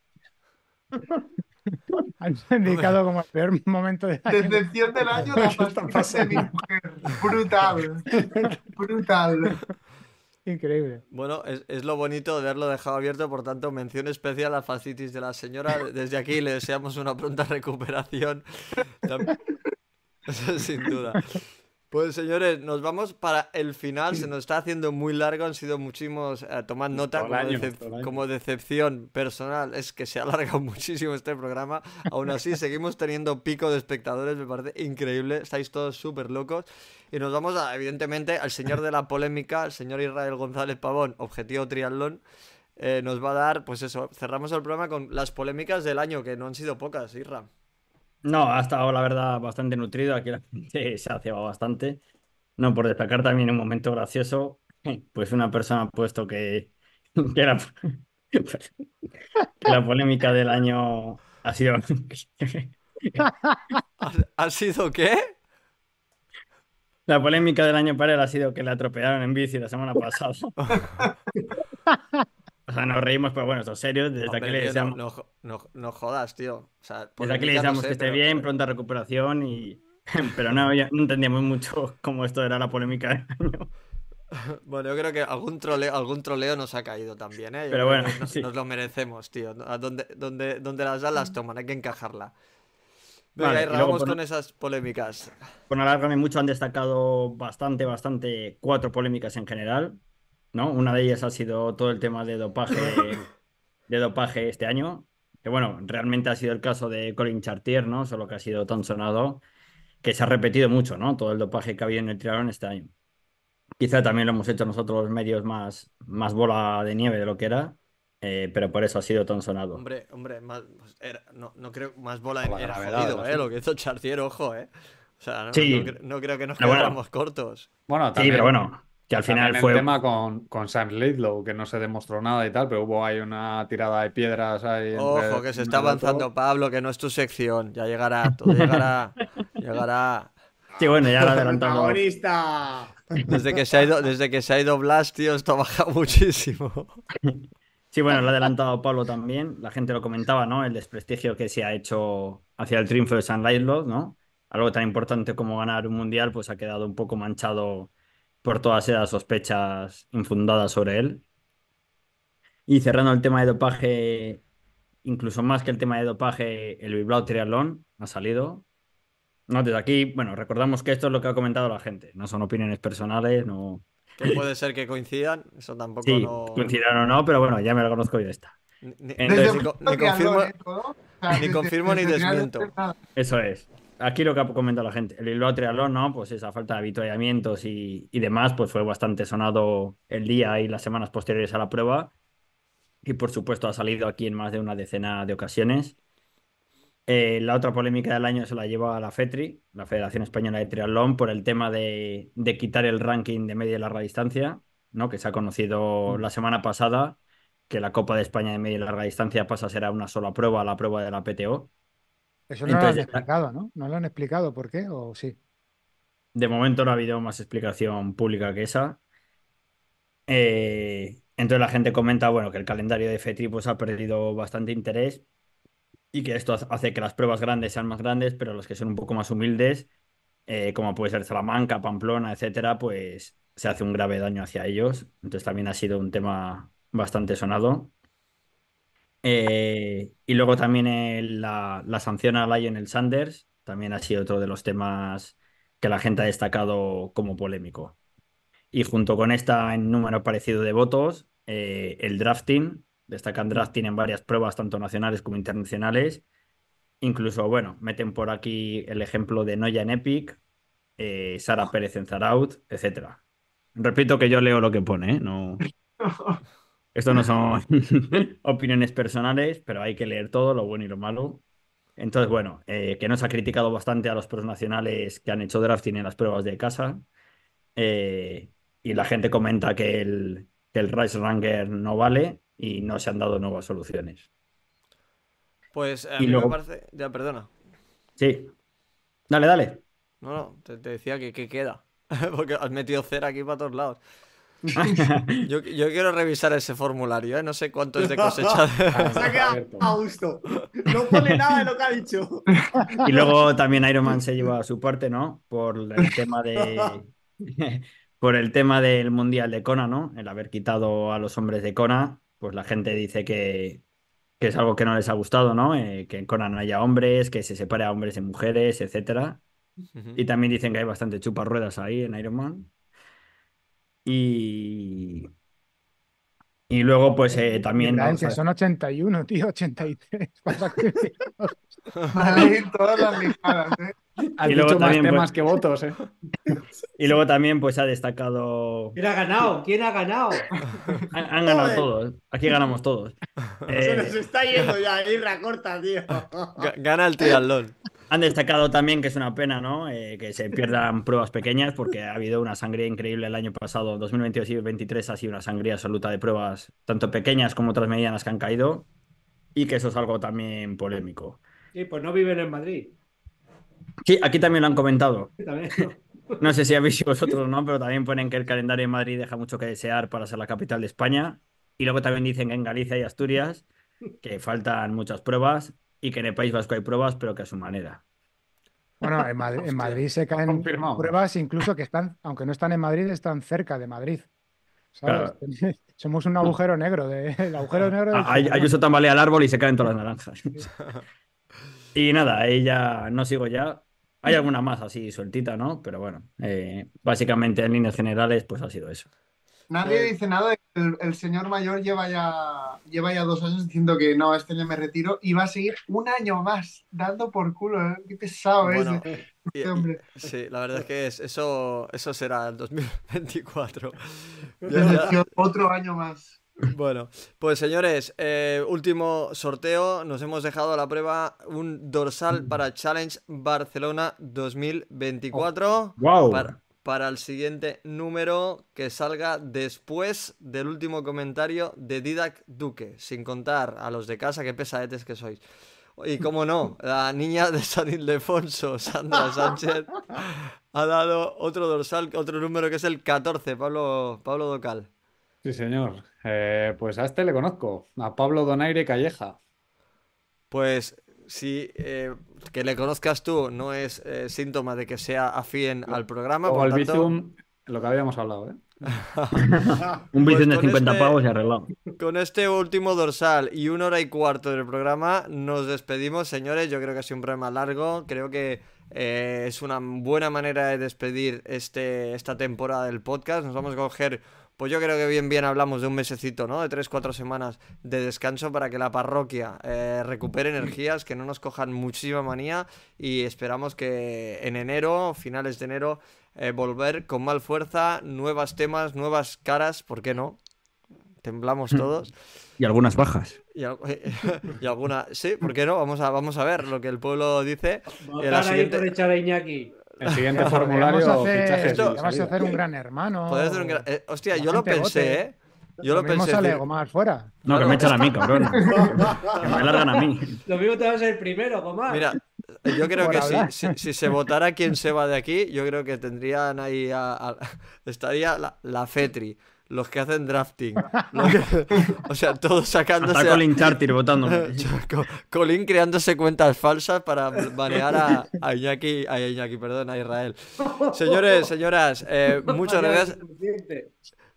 Speaker 8: Han indicado como el peor momento de año.
Speaker 4: Decepción del año, la
Speaker 8: ¿Qué está
Speaker 4: fascitis de mi mujer. Brutal. Brutal.
Speaker 8: Increíble.
Speaker 1: Bueno, es, es lo bonito de haberlo dejado abierto, por tanto, mención especial a fascitis de la señora. Desde aquí le deseamos una pronta recuperación. Sin duda. Pues señores, nos vamos para el final. Se nos está haciendo muy largo. Han sido muchísimos. eh, tomad nota como,
Speaker 3: año,
Speaker 1: decep- decepción personal. Es que se ha alargado muchísimo este programa. Aún así, seguimos teniendo pico de espectadores. Me parece increíble. Estáis todos súper locos. Y nos vamos, a, evidentemente, al señor de la polémica, el señor Israel González Pavón, objetivo triatlón. eh, nos va a dar, pues eso, cerramos el programa con las polémicas del año, que no han sido pocas, Isra.
Speaker 7: No, ha estado la verdad bastante nutrido. Aquí la gente se ha cebado bastante. No, por destacar también un momento gracioso, pues una persona ha puesto que, que la, que la polémica del año ha sido
Speaker 1: ¿Ha, ha sido qué?
Speaker 7: la polémica del año para él ha sido que le atropellaron en bici la semana pasada. O sea, nos reímos, pero bueno, esto es serio. Desde
Speaker 1: Hombre,
Speaker 7: aquí le deseamos,
Speaker 1: no, no no- jodas, tío. O sea,
Speaker 7: desde aquí le
Speaker 1: no
Speaker 7: deseamos
Speaker 1: sé,
Speaker 7: que esté
Speaker 1: pero-
Speaker 7: bien, pronta recuperación y... Pero no, ya no entendíamos mucho cómo esto era la polémica del año.
Speaker 1: Bueno, yo creo que algún troleo, algún troleo nos ha caído también, ¿eh? Yo
Speaker 7: Pero bueno,
Speaker 1: nos,
Speaker 7: sí.
Speaker 1: nos lo merecemos, tío. A donde, donde, donde las dan las toman, hay que encajarla. Venga,
Speaker 7: Vale, y
Speaker 1: vamos con esas polémicas.
Speaker 7: No alargarme mucho, han destacado bastante, bastante cuatro polémicas en general, ¿no? Una de ellas ha sido todo el tema de dopaje, de dopaje este año, que bueno, realmente ha sido el caso de Colin Chartier, ¿no? Solo que ha sido tan sonado que se ha repetido mucho, ¿no? Todo el dopaje que ha habido en el triatlón este año. Quizá también lo hemos hecho nosotros los medios más, más bola de nieve de lo que era, eh, pero por eso ha sido tan sonado.
Speaker 1: Hombre, hombre, más, pues era- no, no creo más bola
Speaker 3: la
Speaker 1: era
Speaker 3: gravedad
Speaker 1: jodido, ¿eh? Lo que hizo Chartier, ojo, ¿eh? O sea, no,
Speaker 7: Sí.
Speaker 1: no no creo que nos
Speaker 7: Pero bueno.
Speaker 1: quedáramos cortos.
Speaker 3: Bueno,
Speaker 7: Sí,
Speaker 3: también,
Speaker 7: pero bueno, que al
Speaker 3: también
Speaker 7: final
Speaker 3: el
Speaker 7: fue...
Speaker 3: tema con, con Sam Lidlow, que no se demostró nada y tal, pero hubo ahí una tirada de piedras ahí entre
Speaker 1: Ojo, que se está avanzando, Pablo, que no es tu sección. Ya llegará, todo llegará. llegará.
Speaker 7: Sí, bueno, ya lo adelantamos.
Speaker 1: Desde que se ha ido, desde que se ha ido Blas, tío, esto ha bajado muchísimo.
Speaker 7: Sí, bueno, lo ha adelantado Pablo también. La gente lo comentaba, ¿no? El desprestigio que se ha hecho hacia el triunfo de San Laidlaw, ¿no? Algo tan importante como ganar un mundial, pues ha quedado un poco manchado por todas esas sospechas infundadas sobre él. Y cerrando el tema de dopaje, incluso más que el tema de dopaje, el Bilbao Triatlón ha salido. No, desde aquí, bueno, recordamos que esto es lo que ha comentado la gente, no son opiniones personales, no.
Speaker 1: Que puede ser que coincidan, eso tampoco
Speaker 7: Sí,
Speaker 1: no.
Speaker 7: coincidirán o no, pero bueno, ya me lo conozco yo esta.
Speaker 1: Ni,
Speaker 7: Entonces,
Speaker 1: co- confirmo.
Speaker 4: Todo. O sea,
Speaker 1: ni confirmo ni desmiento.
Speaker 7: Eso es. Aquí lo que ha comentado la gente. El Bilbao Triatlón, ¿no? Pues esa falta de avituallamientos y, y demás, pues fue bastante sonado el día y las semanas posteriores a la prueba. Y por supuesto ha salido aquí en más de una decena de ocasiones. Eh, la otra polémica del año se la lleva a la FETRI, la Federación Española de Triatlón, por el tema de, de quitar el ranking de media y larga distancia, ¿no? Que se ha conocido la semana pasada, que la Copa de España de media y larga distancia pasa a ser a una sola prueba, la prueba de la PTO.
Speaker 8: Eso no lo han
Speaker 7: Entonces,
Speaker 8: explicado, ¿no? ¿No lo han explicado por qué o sí?
Speaker 7: De momento no ha habido más explicación pública que esa. Eh, entonces la gente comenta, bueno, que el calendario de FETRI pues, ha perdido bastante interés y que esto hace que las pruebas grandes sean más grandes, pero los que son un poco más humildes, eh, como puede ser Salamanca, Pamplona, etcétera, pues se hace un grave daño hacia ellos. Entonces también ha sido un tema bastante sonado. Eh, y luego también la, la sanción a Lionel Sanders también ha sido otro de los temas que la gente ha destacado como polémico. Y junto con esta, en número parecido de votos, eh, el drafting, destacan drafting en varias pruebas, tanto nacionales como internacionales, Incluso, bueno, meten por aquí el ejemplo de Noya en Epic, eh, Sara Pérez en Zaraut, etcétera. Repito que yo leo lo que pone, ¿eh? No... Esto no son opiniones personales, pero hay que leer todo, lo bueno y lo malo. Entonces, bueno, eh, que nos ha criticado bastante a los pros nacionales que han hecho drafting en las pruebas de casa. Eh, y la gente comenta que el, que el Rice Ranger no vale y no se han dado nuevas soluciones.
Speaker 1: Pues a
Speaker 7: Y
Speaker 1: mí
Speaker 7: luego-
Speaker 1: me parece. Ya, perdona.
Speaker 7: Sí. Dale, dale.
Speaker 1: No, no, te, te decía que, que queda. Porque has metido cera aquí para todos lados. Yo, yo quiero revisar ese formulario, ¿eh? No sé cuánto es de cosecha. de-
Speaker 6: Se ha quedado a gusto. No pone nada de lo que ha dicho.
Speaker 7: Y luego también Iron Man se lleva su parte, ¿no? Por el tema de. Por el tema del Mundial de Kona, ¿no? El haber quitado a los hombres de Kona, pues la gente dice que, que es algo que no les ha gustado, ¿no? Eh, que en Kona no haya hombres, que se separe a hombres y mujeres, etcétera. Y también dicen que hay bastante chuparruedas ahí en Iron Man. Y. Y luego, pues eh, también.
Speaker 8: Que son 81, tío, 83. Pasa que-
Speaker 4: Vale, todas las lijadas, ¿eh?
Speaker 3: Has
Speaker 7: Y luego
Speaker 3: dicho más
Speaker 7: también,
Speaker 3: temas
Speaker 7: pues-
Speaker 3: que votos, ¿eh?
Speaker 7: Y luego también, pues ha destacado.
Speaker 5: ¿Quién ha ganado? ¿Quién ha ganado?
Speaker 7: Han, han ganado
Speaker 6: Joder.
Speaker 7: todos. Aquí ganamos todos.
Speaker 6: Se
Speaker 7: Eh,
Speaker 6: nos está yendo ya, Irra, corta, tío.
Speaker 1: Ga- Gana el triatlón.
Speaker 7: Han destacado también que es una pena, ¿no? Eh, que se pierdan pruebas pequeñas porque ha habido una sangría increíble el año pasado. 2022 y 2023 ha sido una sangría absoluta de pruebas, tanto pequeñas como otras medianas que han caído. Y que eso es algo también polémico.
Speaker 5: Sí, pues no viven en Madrid.
Speaker 7: Sí, aquí también lo han comentado.
Speaker 5: También.
Speaker 7: No sé si habéis visto vosotros o no, pero también ponen que el calendario de Madrid deja mucho que desear para ser la capital de España. Y luego también dicen que en Galicia y Asturias que faltan muchas pruebas y que en el País Vasco hay pruebas, pero que a su manera.
Speaker 8: Bueno, en Madrid, en Madrid se caen
Speaker 3: Confirmado.
Speaker 8: pruebas incluso que están, aunque no están en Madrid, están cerca de Madrid. ¿Sabes? Somos un agujero negro, de, el agujero negro del
Speaker 7: A- Ay- Ayuso tambalea el árbol y se caen todas las naranjas. Y nada, ella no sigo ya. Hay alguna más así sueltita, ¿no? Pero bueno, eh, básicamente en líneas generales, pues ha sido eso.
Speaker 4: Nadie
Speaker 1: Eh.
Speaker 4: dice nada de que el, el señor mayor lleva ya, lleva ya dos años diciendo que no, este año me retiro y va a seguir un año más dando por culo. ¿eh? Qué pesado es
Speaker 1: Bueno,
Speaker 4: este
Speaker 1: y- y-
Speaker 4: hombre.
Speaker 1: sí, la verdad es que es- eso, eso será el 2024. Ya-
Speaker 4: Ya
Speaker 1: ya-
Speaker 4: decía, Otro año más.
Speaker 1: Bueno, pues señores, eh, último sorteo. Nos hemos dejado a la prueba un dorsal para Challenge Barcelona 2024.
Speaker 7: ¡Wow!
Speaker 1: Para, para el siguiente número que salga después del último comentario de Didac Duque, sin contar a los de casa, qué pesadetes que sois. Y cómo no, la niña de San Ildefonso, Sandra Sánchez, ha dado otro dorsal, otro número que es el 14, Pablo, Pablo Docal.
Speaker 3: Sí, señor. Eh, pues a este le conozco, a Pablo Donaire Calleja.
Speaker 1: Pues si eh, que le conozcas tú no es eh, síntoma de que sea afín al programa,
Speaker 3: O
Speaker 1: por
Speaker 3: al
Speaker 1: tanto,
Speaker 3: Bizum, lo que habíamos hablado, ¿eh?
Speaker 7: Un
Speaker 1: pues
Speaker 7: bizum de
Speaker 1: con
Speaker 7: 50
Speaker 1: este-
Speaker 7: pavos y arreglado.
Speaker 1: con este último dorsal y una hora y cuarto del programa nos despedimos, señores. Yo creo que ha sido un programa largo, creo que eh, es una buena manera de despedir este, esta temporada del podcast. Nos vamos a coger, pues yo creo que bien bien hablamos de un mesecito, ¿no? De tres, cuatro semanas de descanso para que la parroquia eh, recupere energías, que no nos cojan muchísima manía y esperamos que en enero, finales de enero, eh, volver con más fuerza, nuevos temas, nuevas caras, ¿por qué no? Temblamos todos.
Speaker 7: Y algunas bajas.
Speaker 1: Y, al- y alguna. Sí, ¿por qué no? Vamos a, vamos a ver lo que el pueblo dice.
Speaker 5: Votar ahí por echar a Iñaki.
Speaker 3: El siguiente formulario,
Speaker 8: hacer,
Speaker 3: fichajes
Speaker 1: Esto-
Speaker 8: podríamos
Speaker 3: salida.
Speaker 8: hacer un gran hermano.
Speaker 1: Poder hacer un gran- eh, hostia, yo lo pensé. ¿eh? Yo lo
Speaker 8: Lo
Speaker 1: pensé.
Speaker 8: sale
Speaker 1: decir-
Speaker 8: Gomar fuera.
Speaker 7: No, que me echan a mí, cabrón. Que me largan a mí.
Speaker 5: Lo mismo te vas a ser primero, Gomar.
Speaker 1: Mira, yo creo
Speaker 8: Por
Speaker 1: que si,
Speaker 8: hablar.
Speaker 1: si, si se votara quién se va de aquí, yo creo que tendrían ahí. a- a- estaría la, la FETRI, los que hacen drafting. que- o sea, todos sacándose.
Speaker 7: Hasta
Speaker 1: a-
Speaker 7: Colin Chartier.
Speaker 1: Co- Colin creándose cuentas falsas para banear a, a Iñaki, a Iñaki, perdón, a Israel. Señores, señoras, eh, muchas gracias.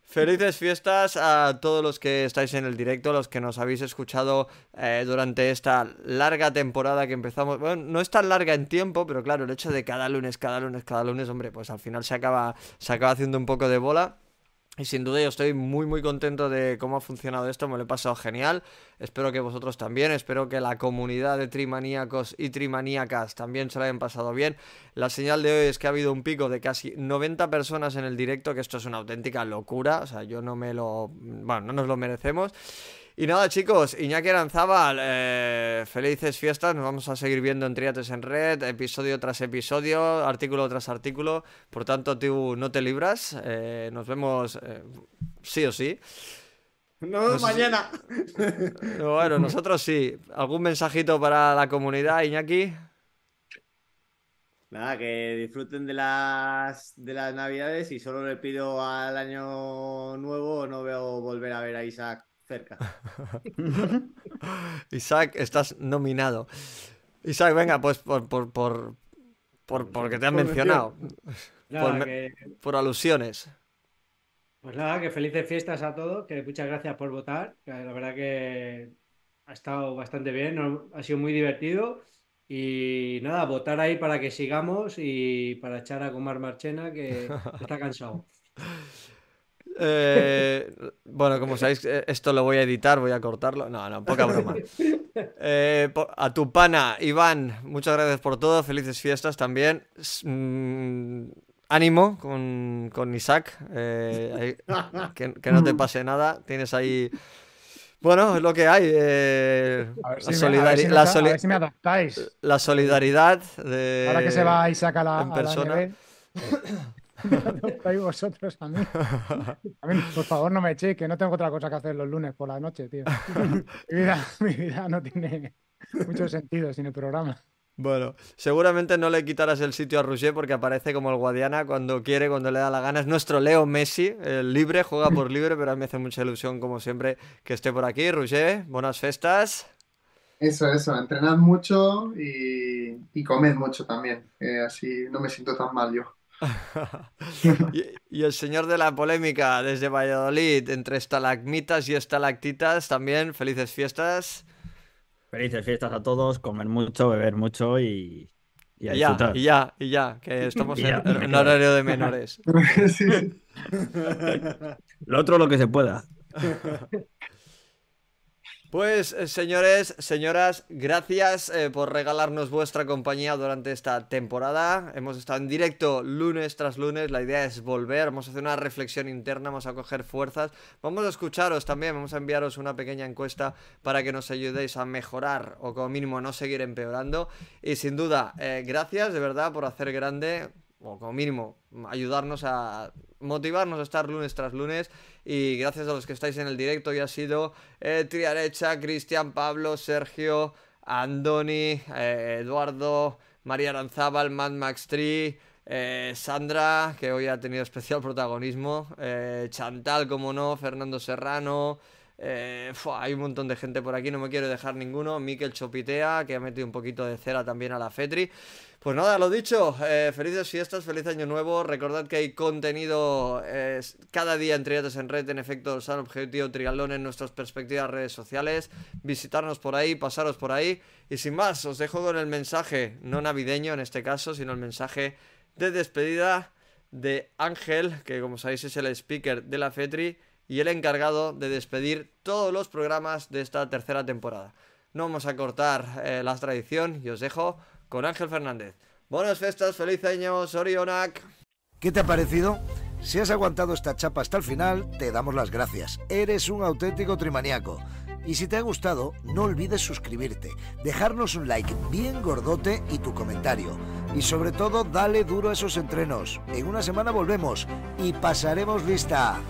Speaker 1: Felices fiestas a todos los que estáis en el directo, los que nos habéis escuchado eh, durante esta larga temporada que empezamos. Bueno, no es tan larga en tiempo, pero claro, el hecho de cada lunes, cada lunes, cada lunes, hombre, pues al final se acaba, se acaba haciendo un poco de bola. Y sin duda yo estoy muy muy contento de cómo ha funcionado esto, me lo he pasado genial. Espero que vosotros también, espero que la comunidad de trimaníacos y trimaníacas también se la hayan pasado bien. La señal de hoy es que ha habido un pico de casi 90 personas en el directo, que esto es una auténtica locura, o sea, yo no me lo... bueno, no nos lo merecemos. Y nada, chicos, Iñaki Aranzábal, eh, felices fiestas. Nos vamos a seguir viendo en Triates en Red, episodio tras episodio, artículo tras artículo. Por tanto, tú no te libras. Eh, nos vemos eh, sí o sí.
Speaker 6: Nos vemos mañana.
Speaker 1: Bueno, nosotros sí. ¿Algún mensajito para la comunidad, Iñaki?
Speaker 6: Nada, que disfruten de las, de las navidades y solo le pido al año nuevo, no veo volver a ver a Isaac cerca.
Speaker 1: Isaac, estás nominado. Isaac, venga, pues por, por, por, por porque te han mencionado.
Speaker 5: Nada,
Speaker 1: Por, me-
Speaker 5: que-
Speaker 1: por alusiones.
Speaker 5: Pues nada, que felices fiestas a todos, que muchas gracias por votar, que la verdad que ha estado bastante bien, ha sido muy divertido y nada, votar ahí para que sigamos y para echar a Comar Marchena que está cansado.
Speaker 1: Eh, bueno, como sabéis, eh, esto lo voy a editar, voy a cortarlo. No, no, poca broma. Eh, a tu pana, Iván, muchas gracias por todo. Felices fiestas también. Mm, ánimo con, con Isaac. eh, que, que no te pase nada. Tienes ahí. Bueno, es lo que hay. la, solidaridad de.
Speaker 8: Ahora que se va Isaac a la,
Speaker 1: en
Speaker 8: a la
Speaker 1: persona.
Speaker 8: me adoptáis vosotros a mí. A mí, por favor, no me echéis, que no tengo otra cosa que hacer los lunes por la noche, tío. Mi vida, mi vida no tiene mucho sentido sin el programa.
Speaker 1: Bueno, seguramente no le quitarás el sitio a Roger porque aparece como el Guadiana cuando quiere, cuando le da la gana. Es nuestro Leo Messi, el libre, juega por libre, pero a mí me hace mucha ilusión, como siempre, que esté por aquí. Roger, buenas festas.
Speaker 4: Eso, eso, entrenad mucho y, y comed mucho también, que así no me siento tan mal yo.
Speaker 1: Y, y el señor de la polémica desde Valladolid, entre estalagmitas y estalactitas, también felices fiestas.
Speaker 7: Felices fiestas a todos, comer mucho, beber mucho y, y
Speaker 1: Y ya,
Speaker 7: disfrutar.
Speaker 1: y ya, y ya, que estamos
Speaker 7: ya,
Speaker 1: en, horario de menores.
Speaker 4: Sí, sí.
Speaker 7: Lo otro lo que se pueda.
Speaker 1: Pues eh, señores, señoras, gracias eh, por regalarnos vuestra compañía durante esta temporada. Hemos estado en directo lunes tras lunes, la idea es volver, vamos a hacer una reflexión interna, vamos a coger fuerzas, vamos a escucharos también, vamos a enviaros una pequeña encuesta para que nos ayudéis a mejorar o como mínimo no seguir empeorando. Y sin duda, eh, gracias de verdad por hacer grande o como mínimo ayudarnos a motivarnos a estar lunes tras lunes. Y gracias a los que estáis en el directo ya ha sido eh, Triarecha, Cristian, Pablo, Sergio, Andoni, eh, Eduardo, María Aranzábal, Mad Max eh, Sandra, que hoy ha tenido especial protagonismo, eh, Chantal, como no, Fernando Serrano, eh, hay un montón de gente por aquí, no me quiero dejar ninguno. Miquel Chopitea, que ha metido un poquito de cera también a la Fetri. Pues nada, lo dicho, eh, felices fiestas, feliz año nuevo. Recordad que hay contenido eh, cada día en Triates en Red, en efecto, San Objetivo Triatlón en nuestras perspectivas redes sociales. Visitarnos por ahí, pasaros por ahí. Y sin más, os dejo con el mensaje, no navideño en este caso, sino el mensaje de despedida de Ángel, que como sabéis es el speaker de la FETRI y el encargado de despedir todos los programas de esta tercera temporada. No vamos a cortar eh, la tradición y os dejo con Ángel Fernández. Buenas festas, feliz año, Sorionak.
Speaker 2: ¿Qué te ha parecido? Si has aguantado esta chapa hasta el final, te damos las gracias. Eres un auténtico trimaniaco. Y si te ha gustado, no olvides suscribirte, dejarnos un like bien gordote y tu comentario. Y sobre todo, dale duro a esos entrenos. En una semana volvemos y pasaremos lista.